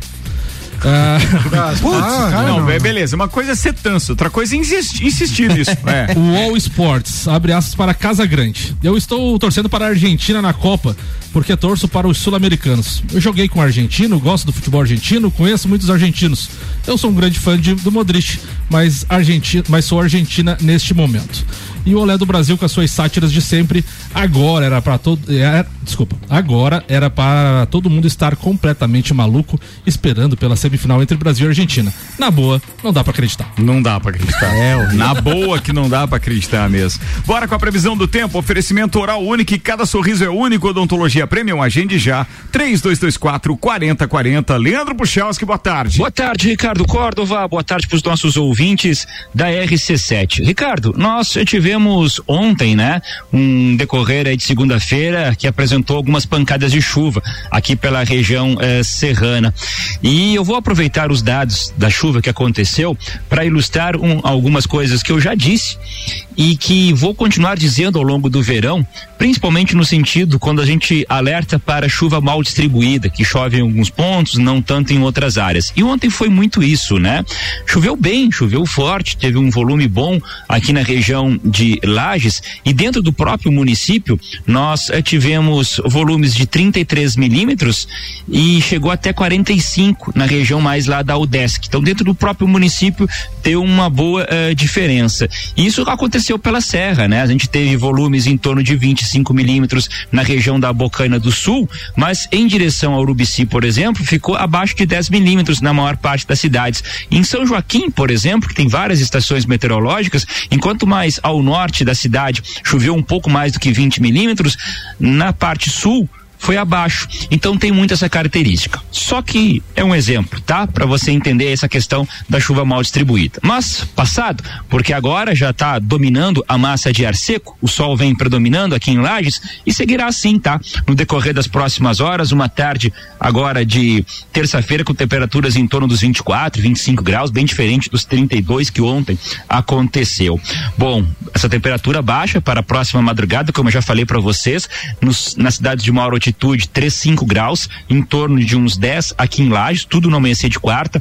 Ah, Putz, não, be- beleza. Uma coisa é ser tanso, outra coisa é insistir, insistir nisso. É. O All Sports abre aspas para Casa Grande. Eu estou torcendo para a Argentina na Copa, porque torço para os sul-americanos. Eu joguei com argentino, gosto do futebol argentino, conheço muitos argentinos. Eu sou um grande fã de, do Modric, mas, argenti, mas sou argentina neste momento. E o Olé do Brasil com as suas sátiras de sempre, agora era para todo. É, desculpa, agora era para todo mundo estar completamente maluco, esperando pela semifinal entre Brasil e Argentina. Na boa, não dá para acreditar. Não dá pra acreditar. É, Na boa que não dá pra acreditar mesmo. Bora com a previsão do tempo. Oferecimento oral único e cada sorriso é único. Odontologia Premium. Agende já. 3224 4040. Leandro Puchalski, boa tarde. Boa tarde, Ricardo Córdova. Boa tarde para os nossos ouvintes da RC7. Ricardo, nós tivemos ontem, né, um decorrer de segunda-feira que apresentou algumas pancadas de chuva aqui pela região eh, serrana. E eu vou aproveitar os dados da chuva que aconteceu para ilustrar um- algumas coisas que eu já disse e que vou continuar dizendo ao longo do verão, principalmente no sentido quando a gente alerta para chuva mal distribuída, que chove em alguns pontos, não tanto em outras áreas. E ontem foi muito isso, né? Choveu bem, choveu forte, teve um volume bom aqui na região de Lages e dentro do próprio município nós eh, tivemos volumes de 33 milímetros e chegou até 45 na região mais lá da UDESC. Então dentro do próprio município deu uma boa eh, diferença. E isso aconteceu pela serra, né? A gente teve volumes em torno de 25 milímetros na região da Bocaina do Sul, mas em direção ao Urubici, por exemplo, ficou abaixo de 10 milímetros na maior parte das cidades. Em São Joaquim, por exemplo, que tem várias estações meteorológicas, enquanto mais ao norte da cidade choveu um pouco mais do que 20 milímetros, na parte sul foi abaixo. Então tem muito essa característica. Só que é um exemplo, tá? Para você entender essa questão da chuva mal distribuída. Mas passado, porque agora já está dominando a massa de ar seco, o sol vem predominando aqui em Lages e seguirá assim, tá? No decorrer das próximas horas, uma tarde agora de terça-feira com temperaturas em torno dos 24, 25 graus, bem diferente dos 32 que ontem aconteceu. Bom, essa temperatura baixa para a próxima madrugada, como eu já falei para vocês, nos, na cidade de maior altitude, 3, 5 graus, em torno de uns 10 aqui em Lages, tudo no amanhecer de quarta.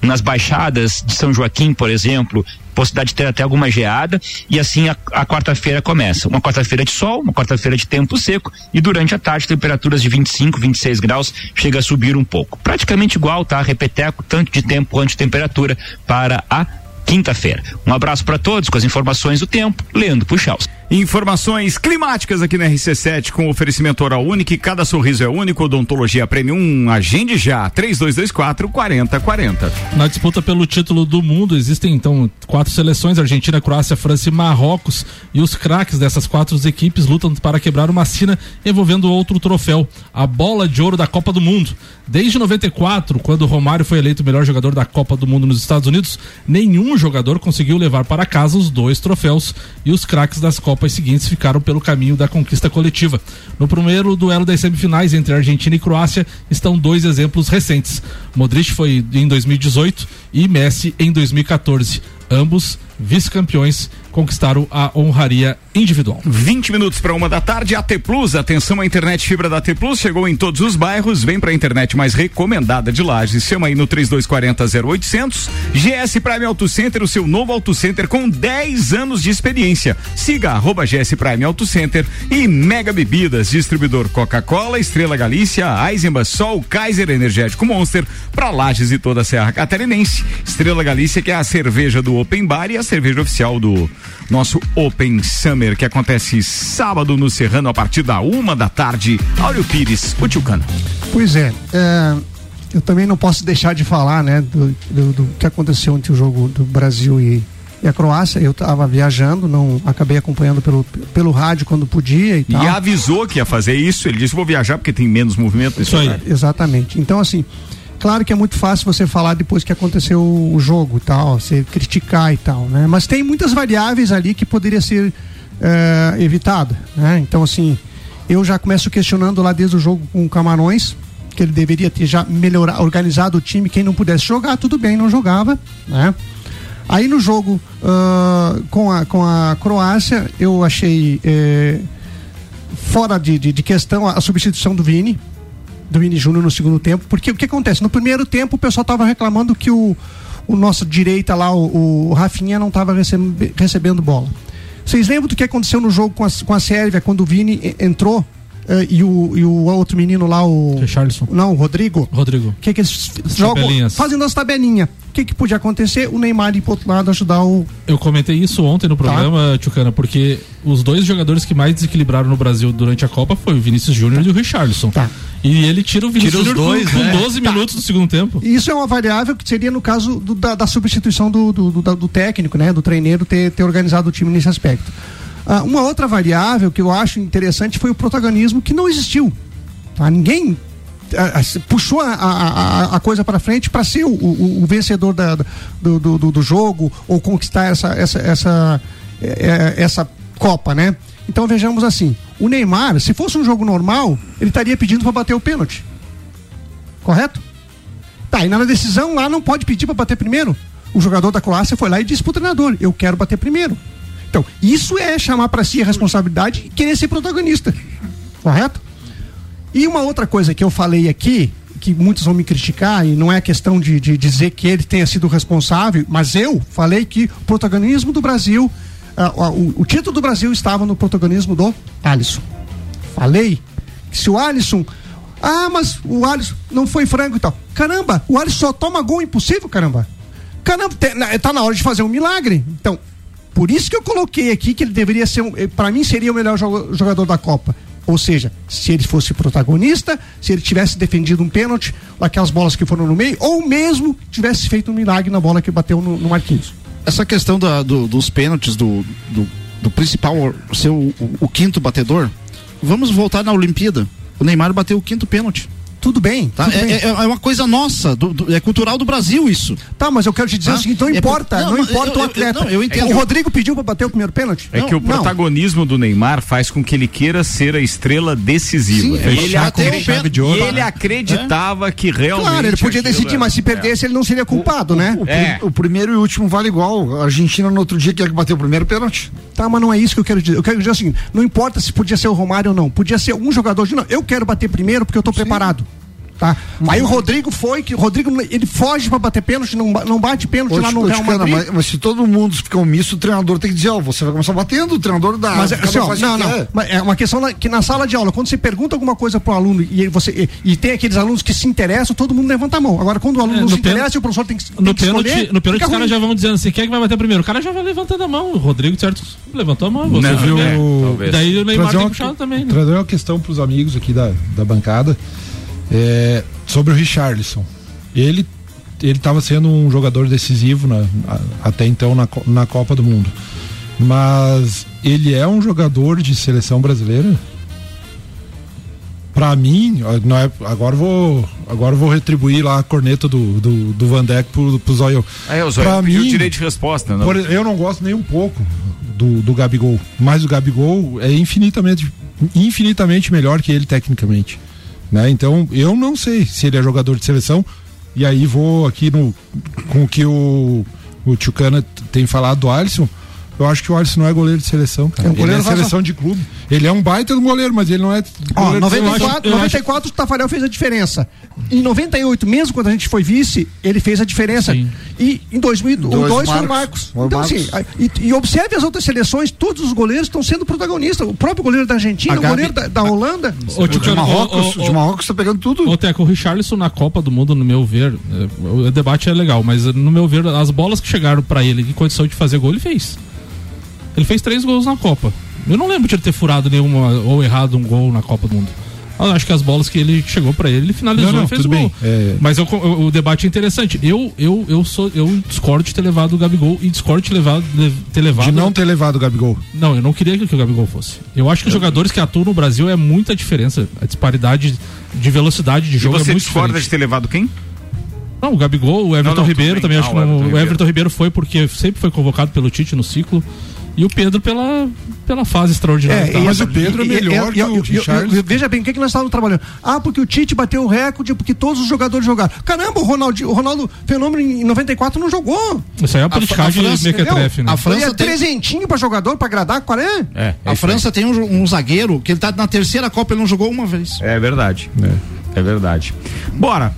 Nas baixadas de São Joaquim, por exemplo, possibilidade de ter até alguma geada e assim a, a quarta-feira começa. Uma quarta-feira de sol, uma quarta-feira de tempo seco e durante a tarde temperaturas de 25, 26 graus chega a subir um pouco. Praticamente igual, tá? Repeteco, tanto de tempo quanto de temperatura para a quinta-feira. Um abraço para todos com as informações do tempo. Leandro Puxaus. Informações climáticas aqui na RC7 com oferecimento oral único cada sorriso é único. Odontologia Premium. Agende já. 3224 4040. Na disputa pelo título do mundo, existem então quatro seleções: Argentina, Croácia, França e Marrocos. E os craques dessas quatro equipes lutam para quebrar uma sina envolvendo outro troféu, a bola de ouro da Copa do Mundo. Desde 94, quando Romário foi eleito o melhor jogador da Copa do Mundo nos Estados Unidos, nenhum jogador conseguiu levar para casa os dois troféus e os craques das Copas seguintes ficaram pelo caminho da conquista coletiva. No primeiro duelo das semifinais entre Argentina e Croácia estão dois exemplos recentes. Modric foi em 2018 e Messi em 2014. Ambos vice-campeões, conquistaram a honraria individual. 20 minutos para uma da tarde, AT Plus, atenção, a internet fibra da AT Plus chegou em todos os bairros, vem para a internet mais recomendada de Lages, chama aí no 3240 0800. GS Prime Auto Center, o seu novo Auto Center com 10 anos de experiência. Siga arroba GS Prime Auto Center e Mega Bebidas, distribuidor Coca-Cola, Estrela Galícia, Eisenbach, Sol, Kaiser Energético Monster, para Lages e toda a Serra Catarinense. Estrela Galícia que é a cerveja do Open Bar e a cerveja oficial do nosso Open Summer, que acontece sábado no Serrano a partir da uma da tarde. Áureo Pires, o Tchucano. Pois é, é, eu também não posso deixar de falar, né, do, do, do que aconteceu entre o jogo do Brasil e, e a Croácia. Eu estava viajando, não acabei acompanhando pelo, pelo rádio quando podia e tal. E avisou que ia fazer isso, ele disse: vou viajar porque tem menos movimento. Isso aí. Exatamente. Então, assim, claro que é muito fácil você falar depois que aconteceu o jogo e tal, você criticar e tal, né? Mas tem muitas variáveis ali que poderia ser é, evitada, né? Então, assim, eu já começo questionando lá desde o jogo com o Camarões, que ele deveria ter já melhorado, organizado o time, quem não pudesse jogar, tudo bem, não jogava, né? Aí no jogo uh, com, a, com a Croácia, eu achei eh, fora de, de, de questão a, a substituição do Vini, do Vini Júnior no segundo tempo, porque o que acontece? No primeiro tempo o pessoal estava reclamando que o, o nosso direita lá, o, o Rafinha, não estava recebe, recebendo bola. Vocês lembram do que aconteceu no jogo com a, com a Sérvia, quando o Vini entrou e, o, e o outro menino lá, o. Richarlison. Não, o Rodrigo. Rodrigo. O que, que eles jogam? Fazendo as tabelinhas. O que, que podia acontecer? O Neymar ir pro outro lado ajudar o. Eu comentei isso ontem no programa, Tchucana, porque os dois jogadores que mais desequilibraram no Brasil durante a Copa foi o Vinícius Júnior e o Richarlison. Tá. E ele tira o Vinícius Tira dois, com, né? com 12 minutos do segundo tempo. Isso é uma variável que seria no caso do- da, da substituição do, do, do- do técnico, né? Do treineiro ter, ter organizado o time nesse aspecto. Ah, uma outra variável que eu acho interessante foi o protagonismo que não existiu. Tá? Ninguém ah, ah, puxou a, a, a- coisa para frente para ser o, o- o vencedor da- do, do- do jogo ou conquistar essa, essa, essa, eh, eh, essa Copa, né? Então vejamos assim: o Neymar, se fosse um jogo normal, ele estaria pedindo para bater o pênalti. Correto? Tá, e na decisão lá não pode pedir para bater primeiro. O jogador da Croácia foi lá e disse pro treinador: Eu quero bater primeiro. Então, isso é chamar para si a responsabilidade e querer ser protagonista. Correto? E uma outra coisa que eu falei aqui, que muitos vão me criticar, e não é questão de, de dizer que ele tenha sido responsável, mas eu falei que o protagonismo do Brasil, ah, o, o título do Brasil estava no protagonismo do Alisson. Falei que se o Alisson. Ah, mas o Alisson não foi franco e tal. Caramba, o Alisson só toma gol impossível, caramba. Caramba, tá na hora de fazer um milagre. Então, por isso que eu coloquei aqui que ele deveria ser, um, para mim, seria o melhor jogador da Copa. Ou seja, se ele fosse protagonista, se ele tivesse defendido um pênalti, aquelas bolas que foram no meio, ou mesmo tivesse feito um milagre na bola que bateu no, no Marquinhos. Essa questão da- do- dos pênaltis, do, do, do principal, ser o- o quinto batedor, vamos voltar na Olimpíada. O Neymar bateu o quinto pênalti. Tudo bem. Tá? tudo é, bem. é- é uma coisa nossa, do- do- é cultural do Brasil isso. Tá, mas eu quero te dizer Tá? o seguinte, não É por- importa, não, não, importa eu- o eu- atleta. não, eu entendo. O Rodrigo pediu para bater o primeiro pênalti? É que o Não. protagonismo do Neymar faz com que ele queira ser a estrela decisiva. Sim, e ele, fechar com acre- chave de ouro. e ele acreditava que realmente. Claro, ele podia decidir, era- mas se perdesse, ele não seria culpado, né? O, pri- o primeiro e o último vale igual. A Argentina no outro dia quer que bateu o primeiro pênalti. Tá, mas não é isso que eu quero dizer. Eu quero dizer assim, não importa se podia ser o Romário ou não, podia ser um jogador de não, eu quero bater primeiro porque eu tô preparado. Tá? Aí o Rodrigo foi, que o Rodrigo ele foge pra bater pênalti, não, não bate pênalti Ô, lá no Real Madrid. mas, mas se todo mundo fica omisso, o treinador tem que dizer, ó, você vai começar batendo, o treinador dá. Mas, cada assim, ó, não, não. é uma questão na- que na sala de aula, quando você pergunta alguma coisa pro aluno e você e, e tem aqueles alunos que se interessam, todo mundo levanta a mão. Agora, quando o aluno É, não se pênalti- interessa e o professor tem que, tem No que pênalti, escolher, no pênalti os caras já vão dizendo assim, quem é que vai bater primeiro? O cara já vai levantando a mão. O Rodrigo, certo, levantou a mão. Você Não, viu? é. Daí o Neymar tem puxado também. né? Trazer uma questão para os amigos aqui da, da bancada é, sobre o Richarlison. Ele ele estava sendo um jogador decisivo na- até então na, na Copa do Mundo. Mas ele é um jogador de seleção brasileira? Pra mim, não é, agora eu vou agora vou retribuir lá a corneta do, do, do Van Dijk pro, pro Zóio. É, o mim, direito de resposta, não? por- eu não gosto nem um pouco do, do Gabigol. Mas o Gabigol é infinitamente, infinitamente melhor que ele tecnicamente. Né? Então eu não sei se ele é jogador de seleção. E aí vou aqui no, com o que o, o Tchucana tem falado do Alisson. Eu acho que o Alisson não é goleiro de seleção, cara. É um ele goleiro é seleção de clube. Ele é um baita do goleiro, mas ele não é Ó, goleiro de seleção. 94, 94 o Tafarel fez a diferença. Em 98, mesmo quando a gente foi vice, ele fez a diferença. E em 2002 Dois foi o Marcos. Foi o Então, Marcos. assim, a- e, e observe as outras seleções, todos os goleiros estão sendo protagonistas. O próprio goleiro da Argentina, A o Gabi- goleiro da, da Holanda. Ô, Tio Cano, ô, ô, ô, Marrocos tá pegando tudo. Ô, Teco, o Richarlison na Copa do Mundo, no meu ver, é, o debate é legal, mas no meu ver, as bolas que chegaram pra ele em condição de fazer gol, ele fez. Ele fez três gols na Copa. Eu não lembro de ele ter furado nenhuma ou errado um gol na Copa do Mundo. Eu acho que as bolas que ele chegou pra ele, ele finalizou Não, não, e fez tudo gol. bem. É. Mas eu- o, o debate é interessante. Eu, eu, eu sou, eu discordo de ter levado o Gabigol e discordo de ter levado, de ter levado De não ter levado o Gabigol. não, eu não queria que o Gabigol fosse. Eu acho que os jogadores que atuam no Brasil é muita diferença. A disparidade de velocidade de E jogo é você muito discorda diferente. de ter levado quem? Não, o Gabigol, o Everton Não, Ribeiro também acho que o o. Everton Ribeiro foi porque sempre foi convocado pelo Tite no ciclo. E o Pedro pela, pela fase extraordinária. que tá. e- tava. e- e- e- eu- eu- eu- eu- Veja bem, o que, que nós estávamos trabalhando? Ah, porque o Tite bateu o recorde, porque todos os jogadores jogaram. Caramba, o Ronaldo, o Ronaldo Fenômeno em 94 não jogou. Isso aí é a politicagem mequetrefe, né? A França é tem- trezentinho pra jogador, pra agradar, qual é? É. a França tem um, um zagueiro que ele tá na terceira Copa, ele não jogou uma vez. É verdade. É, verdade. Bora.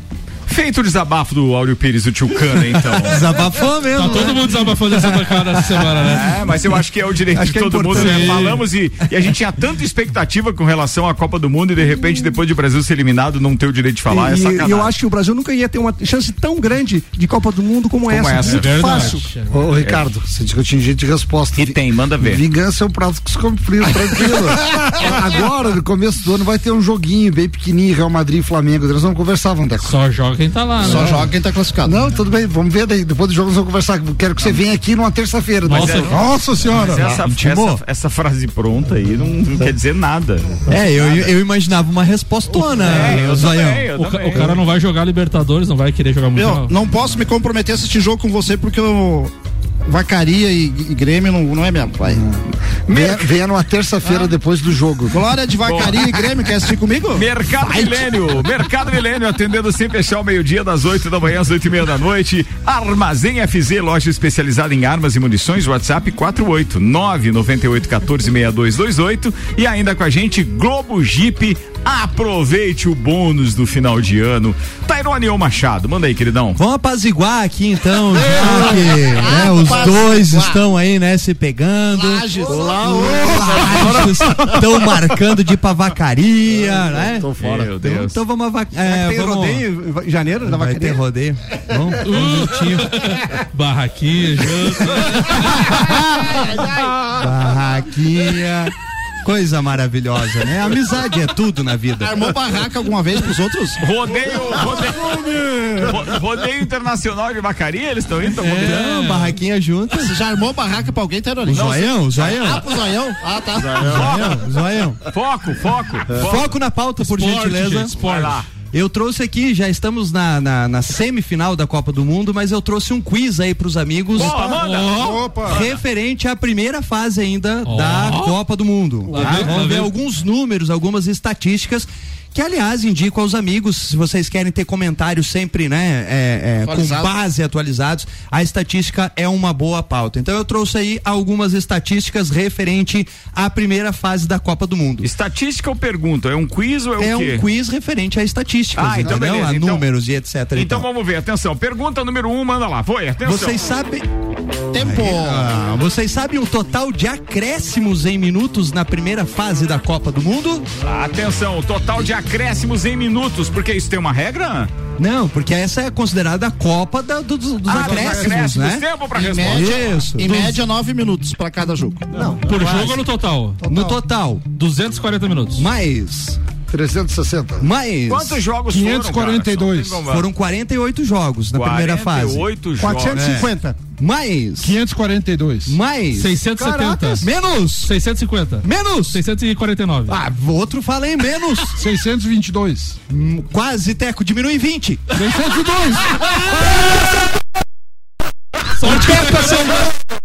Feito o desabafo do Áureo Pires do Tio Cana, então. Desabafou mesmo. Tá todo mundo desabafando essa bancada essa semana, né? É, mas eu acho que é o direito Acho de é todo mundo, né? Falamos e, e a gente tinha tanta expectativa com relação à Copa do Mundo e de repente, depois de Brasil ser eliminado, não ter o direito de falar, é e, e sacanagem. eu acho que o Brasil nunca ia ter uma chance tão grande de Copa do Mundo como, Como essa. essa. Muito É verdade. fácil. Ô, ô, Ricardo, você disse que eu tinha jeito de resposta. E tem, manda ver. Vingança é um prato que se come frio, tranquilo. Agora, no começo do ano, vai ter um joguinho bem pequenininho, Real Madrid e Flamengo. Nós vamos conversar, Vandeco. Só joga quem tá lá, Só né? joga quem tá classificado. Não, tudo bem, vamos ver daí. Depois do jogo nós vamos conversar. Quero que você venha aqui numa terça-feira. Nossa, é- Nossa senhora! Essa, essa, essa frase pronta aí não, não quer dizer nada. É, eu, eu imaginava uma respostona, É, eu também, eu O, também. o cara não vai jogar Libertadores, não vai querer jogar Eu Mundial. não posso me comprometer a assistir jogo com você porque eu. Vacaria e, e Grêmio não, não é minha pai. venha, venha numa terça-feira depois do jogo. Glória de Vacaria e Grêmio, quer assistir comigo? Mercado Milênio, Mercado Milênio, atendendo sem fechar o meio-dia, das 8 da manhã às 8 e meia da noite. Armazém FZ, loja especializada em armas e munições, WhatsApp 48 998 14 6228. E ainda com a gente, Globo Jeep. Aproveite o bônus do final de ano. Tairone ou Machado, manda aí, queridão. Vamos apaziguar aqui então, já que né, os dois estão aí, né, se pegando. Lages. Estão marcando de pavacaria, né? Tô fora. Meu Então, Deus. então vamos ava- é, Tem vamos- rodeio em janeiro da Vai ter vacaria? rodeio. Vamos, vamos juntinho. Barraquinha, junto. Barraquinha. Coisa maravilhosa, né? Amizade é tudo na vida. Armou barraca alguma vez pros outros? Rodeio, rodeio, ro- rodeio internacional de vacaria, eles estão indo? Não, barraquinha junto. Você já armou barraca pra alguém, Terori? O zoião, o zoião. Ah, pro zoião? Ah, tá. Zoião, zoião. Foco, foco. Foco na pauta, por Esporte, gentileza. gente, esporte. Vai lá. Eu trouxe aqui, já estamos na, na, na semifinal da Copa do Mundo, mas eu trouxe um quiz aí pros amigos. Boa, manda. Opa! Referente à primeira fase ainda Ó. da Copa do Mundo. Tá? Vamos ver alguns números, algumas estatísticas. Que, aliás, indico aos amigos, se vocês querem ter comentários sempre, né, é, é, com base atualizados, a estatística é uma boa pauta. Então eu trouxe aí algumas estatísticas referente à primeira fase da Copa do Mundo. Estatística ou pergunta? É um quiz ou é, É o quê? um quiz referente a estatísticas, Ah, então entendeu? beleza, a então- números e etc. Então tal. vamos ver, atenção. Pergunta número um, manda lá. Foi, atenção. Vocês sabem. Tempo. Ah, vocês sabem o total de acréscimos em minutos na primeira fase da Copa do Mundo? Atenção, o total de acréscimos em minutos, porque isso tem uma regra? Não, porque essa é considerada a Copa da- do- dos, dos Ah, dos acréscimos, acréscimos. né? Tempo pra Em média, Isso. em Dos- média, nove minutos pra cada jogo. Não. Por jogo ou no total? No total. 240 minutos. Mais. 360. Mais. Quantos jogos 542. foram, cara? Foram 48 jogos na primeira fase. 48 jogos. 450. Mais. 542. Mais. 670. Caracas. Menos. 650. Menos. 649. Ah, outro fala em menos. 622. Hum, Quase, Teco, diminui em 20. 602. Só o Teco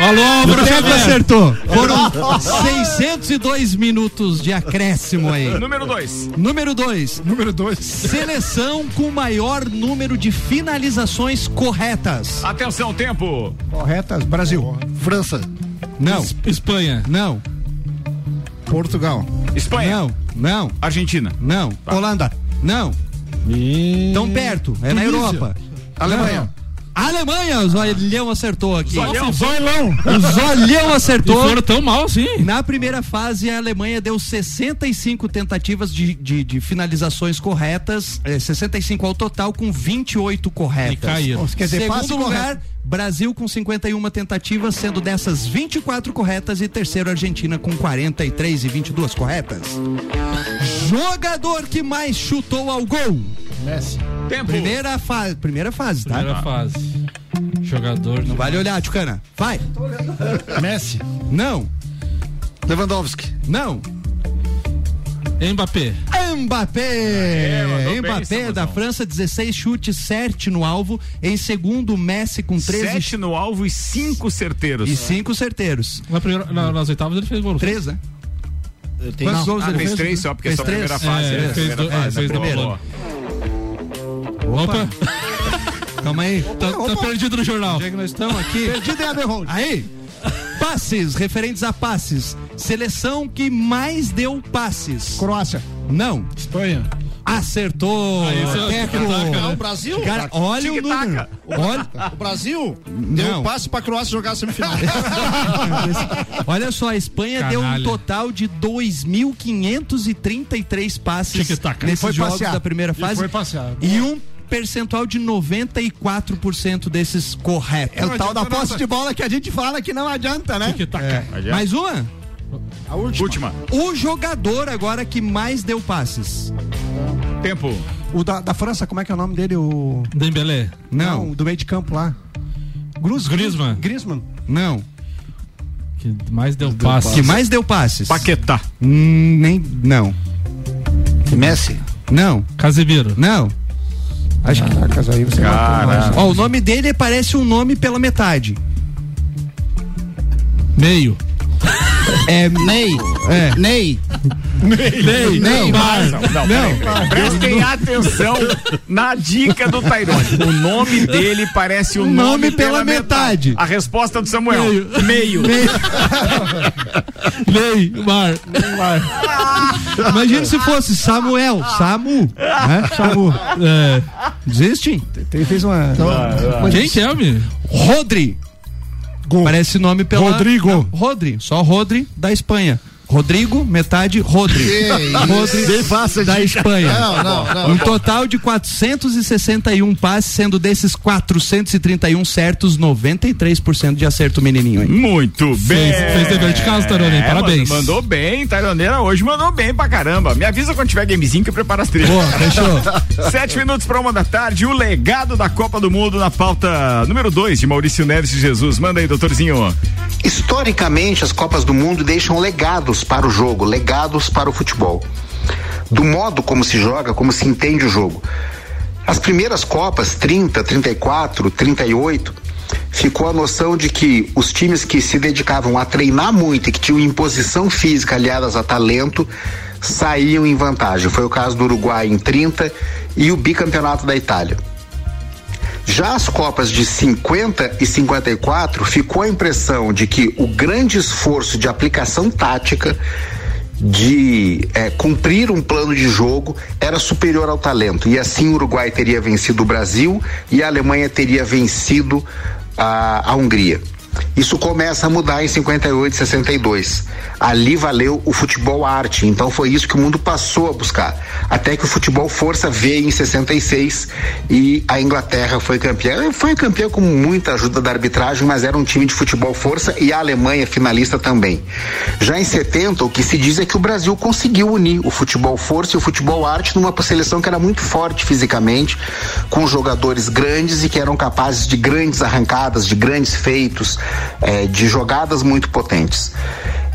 Alô, O Xavier. acertou. Foram 602 minutos de acréscimo aí. Número 2. Número 2. Número 2. Seleção com maior número de finalizações corretas. Atenção, tempo. Corretas, Brasil. França. Não. Es- Espanha. Não. Portugal. Espanha. Não. Não. Argentina. Não. Holanda. Não. Tão perto. É na Tunísia. Europa. Alemanha. Alemanha, o Zolhão acertou aqui. Zolhão. Zoilão. O Zolhão E acertou. foram tão mal assim. Na primeira fase, a Alemanha deu 65 tentativas de, de, de finalizações corretas, eh, 65 ao total, com 28 corretas. E caíram. Quer dizer, Segundo lugar, correto. Brasil com 51 tentativas, sendo dessas 24 corretas, e terceiro, Argentina com 43 e 22 corretas. Jogador que mais chutou ao gol. Messi. Tempo. Primeira fase, primeira fase, tá? Primeira fase. Jogador. Não vale olhar, Tchucana. Vai. Messi. Não, Lewandowski. não. Mbappé. Mbappé! bem, Mbappé Samuelzão. da França, 16 chutes, 7 no alvo. Em segundo, Messi com 13 Sete no alvo e cinco certeiros. e 5 certeiros. Na primeira, na- nas oitavas ele fez gol. não fez? 3, né? Quantos gols Ah, ele fez fez? três só, porque é Fez só a primeira fase. É, né? ele fez Primeira do- é, fase, fez boa, primeira. boa. Opa. Calma aí. Tá, tá perdido no jornal. Já que nós estamos aqui. Perdido em Abbey Road. Aí. Passes, referentes a passes. Seleção que mais deu passes. Croácia. Não. Espanha. Acertou. É Teco. né? O Brasil? Cara, olha o número. Olha, O Brasil deu Não. um passe pra Croácia jogar a semifinal. olha só, a Espanha deu um total de 2.533 passes nesses jogos passear. da primeira E fase. foi passear. E um percentual de 94% desses corretos. É o tal da posse nada. de bola que a gente fala que não adianta, né? Tic-tac. É. Mais uma? A última. Última. O jogador agora que mais deu passes. Tempo. O da, da França, como é que é o nome dele? O. Dembélé. Não, do meio de campo lá. Gruz, Griezmann. Griezmann. não. Que mais deu passe. Que mais deu passes? Paquetá. Hum, nem. Não. Messi. Não. Casemiro. Não. Acho que. Caracas, aí você. Ó, o nome dele parece um nome pela metade. Meio. É. Ney. É. Ney. Ney. Neymar. Não, não, Não. peraí, peraí. Prestem atenção na dica do Tairone. O nome dele parece o nome, nome pela metade. A resposta do Samuel. Meio. Neymar. Imagina se fosse Samuel. Samu. Né? Samu. É. Existe? Ele fez uma. Quem que é? Rodri. Parece nome pela. Rodrigo. Não, Rodri. Só Rodri da Espanha. Rodrigo, metade Rodri. Rodri Bem fácil da de- Espanha. Não, não, não. Um total de 461 passes, sendo desses 431 certos, 93% de acerto, menininho. Hein? Muito bem. Fez, fez dever de casa, Tairone. Parabéns. mano, Mandou bem, Taironeira hoje mandou bem pra caramba. Me avisa quando tiver gamezinho que eu preparo as trilhas. Boa, fechou. Sete minutos para uma da tarde, o legado da Copa do Mundo na pauta número 2 de Maurício Neves e Jesus. Manda aí, doutorzinho. Historicamente, as Copas do Mundo deixam legados para o jogo, legados para o futebol. Do modo como se joga, como se entende o jogo. As primeiras Copas, 30, 34, 38, ficou a noção de que os times que se dedicavam a treinar muito e que tinham imposição física aliadas a talento saíam em vantagem. Foi o caso do Uruguai em 30 e o bicampeonato da Itália. Já as Copas de 50 e 54 ficou a impressão de que o grande esforço de aplicação tática, de eh, cumprir um plano de jogo, era superior ao talento. E assim o Uruguai teria vencido o Brasil e a Alemanha teria vencido a, a Hungria. Isso começa a mudar em 58 e 62. Ali valeu o futebol arte, então foi isso que o mundo passou a buscar. Até que o futebol força veio em 66 e a Inglaterra foi campeã. Foi campeã com muita ajuda da arbitragem, mas era um time de futebol força e a Alemanha finalista também. Já em 70, o que se diz é que o Brasil conseguiu unir o futebol força e o futebol arte numa seleção que era muito forte fisicamente, com jogadores grandes e que eram capazes de grandes arrancadas, de grandes feitos, eh, de jogadas muito potentes.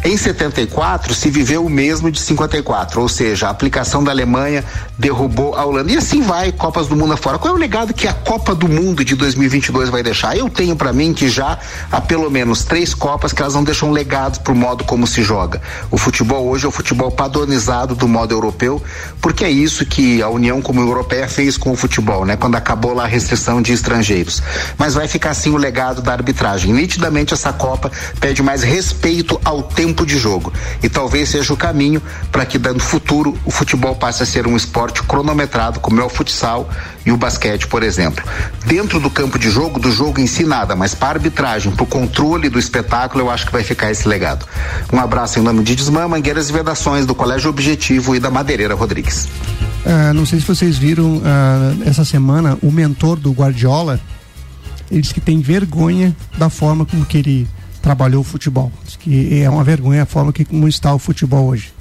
Em 74 se viveu o mesmo de 54, ou seja, a aplicação da Alemanha derrubou a Holanda. E assim vai, Copas do Mundo afora. Qual é o legado que a Copa do Mundo de 2022 vai deixar? Eu tenho para mim que já há pelo menos três Copas que elas não deixam legados pro modo como se joga. O futebol hoje é o futebol padronizado do modo europeu, porque é isso que a União como Europeia fez com o futebol, né? Quando acabou lá a restrição de estrangeiros. Mas vai ficar assim o legado da arbitragem. Nitidamente essa Copa pede mais respeito ao tempo tempo de jogo. E talvez seja o caminho para que, no futuro, o futebol passe a ser um esporte cronometrado, como é o futsal e o basquete, por exemplo. Dentro do campo de jogo, do jogo em si, nada, mas para a arbitragem, para o controle do espetáculo, eu acho que vai ficar esse legado. Um abraço em nome de Desmã, Mangueiras e Vedações, do Colégio Objetivo e da Madeireira Rodrigues. Uh, não sei se vocês viram uh, essa semana o mentor do Guardiola. Ele disse que tem vergonha da forma como que ele trabalhou o futebol. Diz que é uma vergonha a forma que como está o futebol hoje.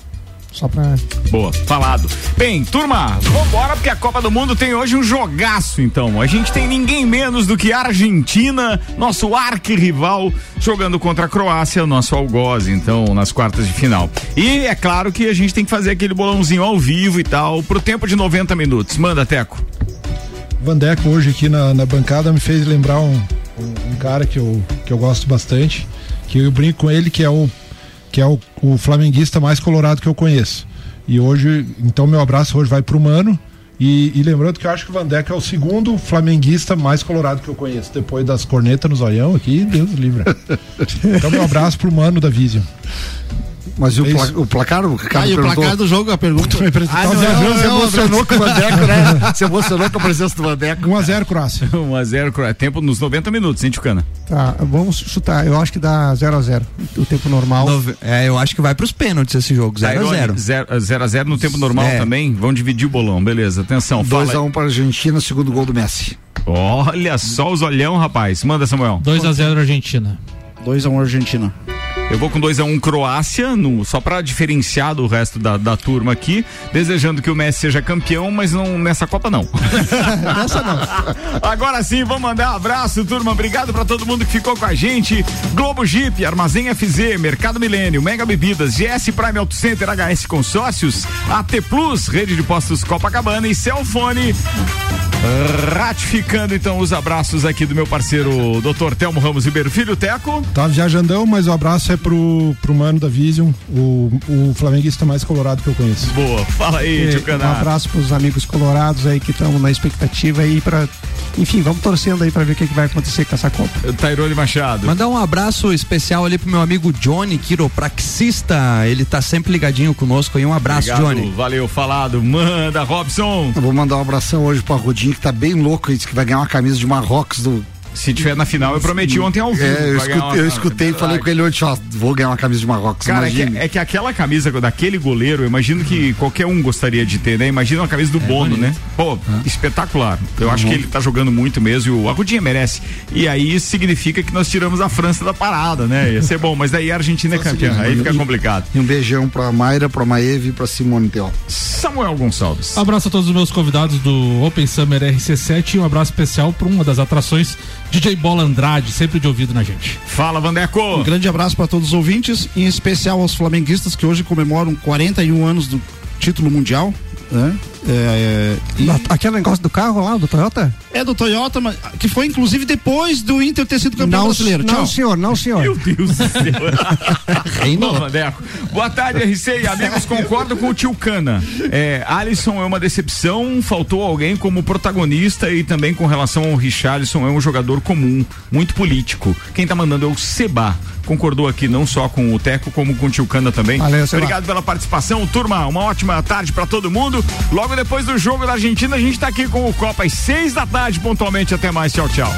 Só pra. Boa, falado. Bem, turma, vambora porque a Copa do Mundo tem hoje um jogaço, então. A gente tem ninguém menos do que a Argentina, nosso arquirrival, jogando contra a Croácia, nosso algoz, então, nas quartas de final. E é claro que a gente tem que fazer aquele bolãozinho ao vivo e tal, pro tempo de 90 minutos. Manda, Teco. Vandeco hoje aqui na, na bancada me fez lembrar um, um, um, cara que eu, que eu gosto bastante, que eu brinco com ele, que é o que é o, o flamenguista mais colorado que eu conheço. E hoje, então meu abraço hoje vai pro Mano. E, e, lembrando que eu acho que o Vandeco é o segundo flamenguista mais colorado que eu conheço, depois das cornetas no zoião aqui, Deus livre. então meu abraço pro Mano da Vision. Mas e o, pla o placar? O ah, e o placar do jogo, a pergunta. Ah, não, não, você emocionou com o Vandeco, né? Você emocionou com a presença do Vandeco. 1x0 Croácia. 1x0 Croácia. Tempo nos 90 minutos, hein, Tchucana? Tá, vamos chutar. Eu acho que dá 0x0. O tempo normal. Nove... É, eu acho que vai pros pênaltis esse jogo. 0x0. 0x0 no tempo normal é. também. Vamos dividir o bolão, beleza. Atenção. 2x1 para a Argentina, segundo gol do Messi. Olha só os olhão, rapaz. Manda, Samuel. 2x0 Argentina. 2x1 Argentina. Eu vou com 2 a 1 um Croácia, no, só para diferenciar do resto da, da turma aqui, desejando que o Messi seja campeão, mas não nessa Copa não. nessa não. Agora sim, vamos mandar um abraço, turma. Obrigado para todo mundo que ficou com a gente. Globo Jeep, Armazém FZ, Mercado Milênio, Mega Bebidas, GS Prime Auto Center, HS Consórcios, AT Plus, Rede de Postos Copacabana e Celfone. Ratificando então os abraços aqui do meu parceiro Dr. Telmo Ramos Ribeiro Filho, Teco. Tá viajandão, mas o abraço é pro, pro mano da Vision, o, o flamenguista mais colorado que eu conheço. Boa, fala aí, Tio Um abraço pros amigos colorados aí que estão na expectativa aí para enfim, vamos torcendo aí para ver o que, que, vai acontecer com essa Copa. Tairone Machado. Mandar um abraço especial ali pro meu amigo Johnny, quiropraxista. Ele tá sempre ligadinho conosco aí. Um abraço, Obrigado, Johnny. Valeu, falado. Manda, Robson. Eu vou mandar um abração hoje pro Que tá bem louco. Ele que vai ganhar uma camisa de Marrocos do se tiver na final, eu prometi ontem ao vivo. É, eu escutei, eu escutei e falei com ele ontem, ó, vou ganhar uma camisa de Marrocos. Cara, é que, é que, aquela camisa daquele goleiro, eu imagino que qualquer um gostaria de ter, né? Imagina uma camisa do é, Bono, bonito. né? Pô, espetacular. Eu uhum. acho que ele tá jogando muito mesmo e o Arrudinha merece. E aí isso significa que nós tiramos a França da parada, né? Ia ser bom, mas daí a Argentina é campeã, aí fica complicado. E um beijão pra Mayra, pra Maeve e pra Simone Teó. Samuel Gonçalves. Abraço a todos os meus convidados do Open Summer RC7 e um abraço especial para uma das atrações DJ Bola Andrade, sempre de ouvido na gente. Fala, Vandeco! Um grande abraço para todos os ouvintes, em especial aos flamenguistas que hoje comemoram 41 anos do título mundial. Né? É, é, e... Aquele negócio do carro lá, do Toyota? É do Toyota, mas que foi inclusive depois do Inter ter sido campeão não, brasileiro. Não, Tchau. senhor, não, senhor. Meu Deus do céu. Boa tarde, RC e amigos. Concordo com o tio Cana. É, Alisson é uma decepção, faltou alguém como protagonista e também com relação ao Richarlison, é um jogador comum, muito político. Quem tá mandando é o Seba concordou aqui não só com o Teco, como com o Tio Cana também. Valeu, Obrigado pela participação, turma. Uma ótima tarde para todo mundo. Logo depois do jogo da Argentina, a gente tá aqui com o Copa às seis da tarde, pontualmente. Até mais. Tchau, tchau.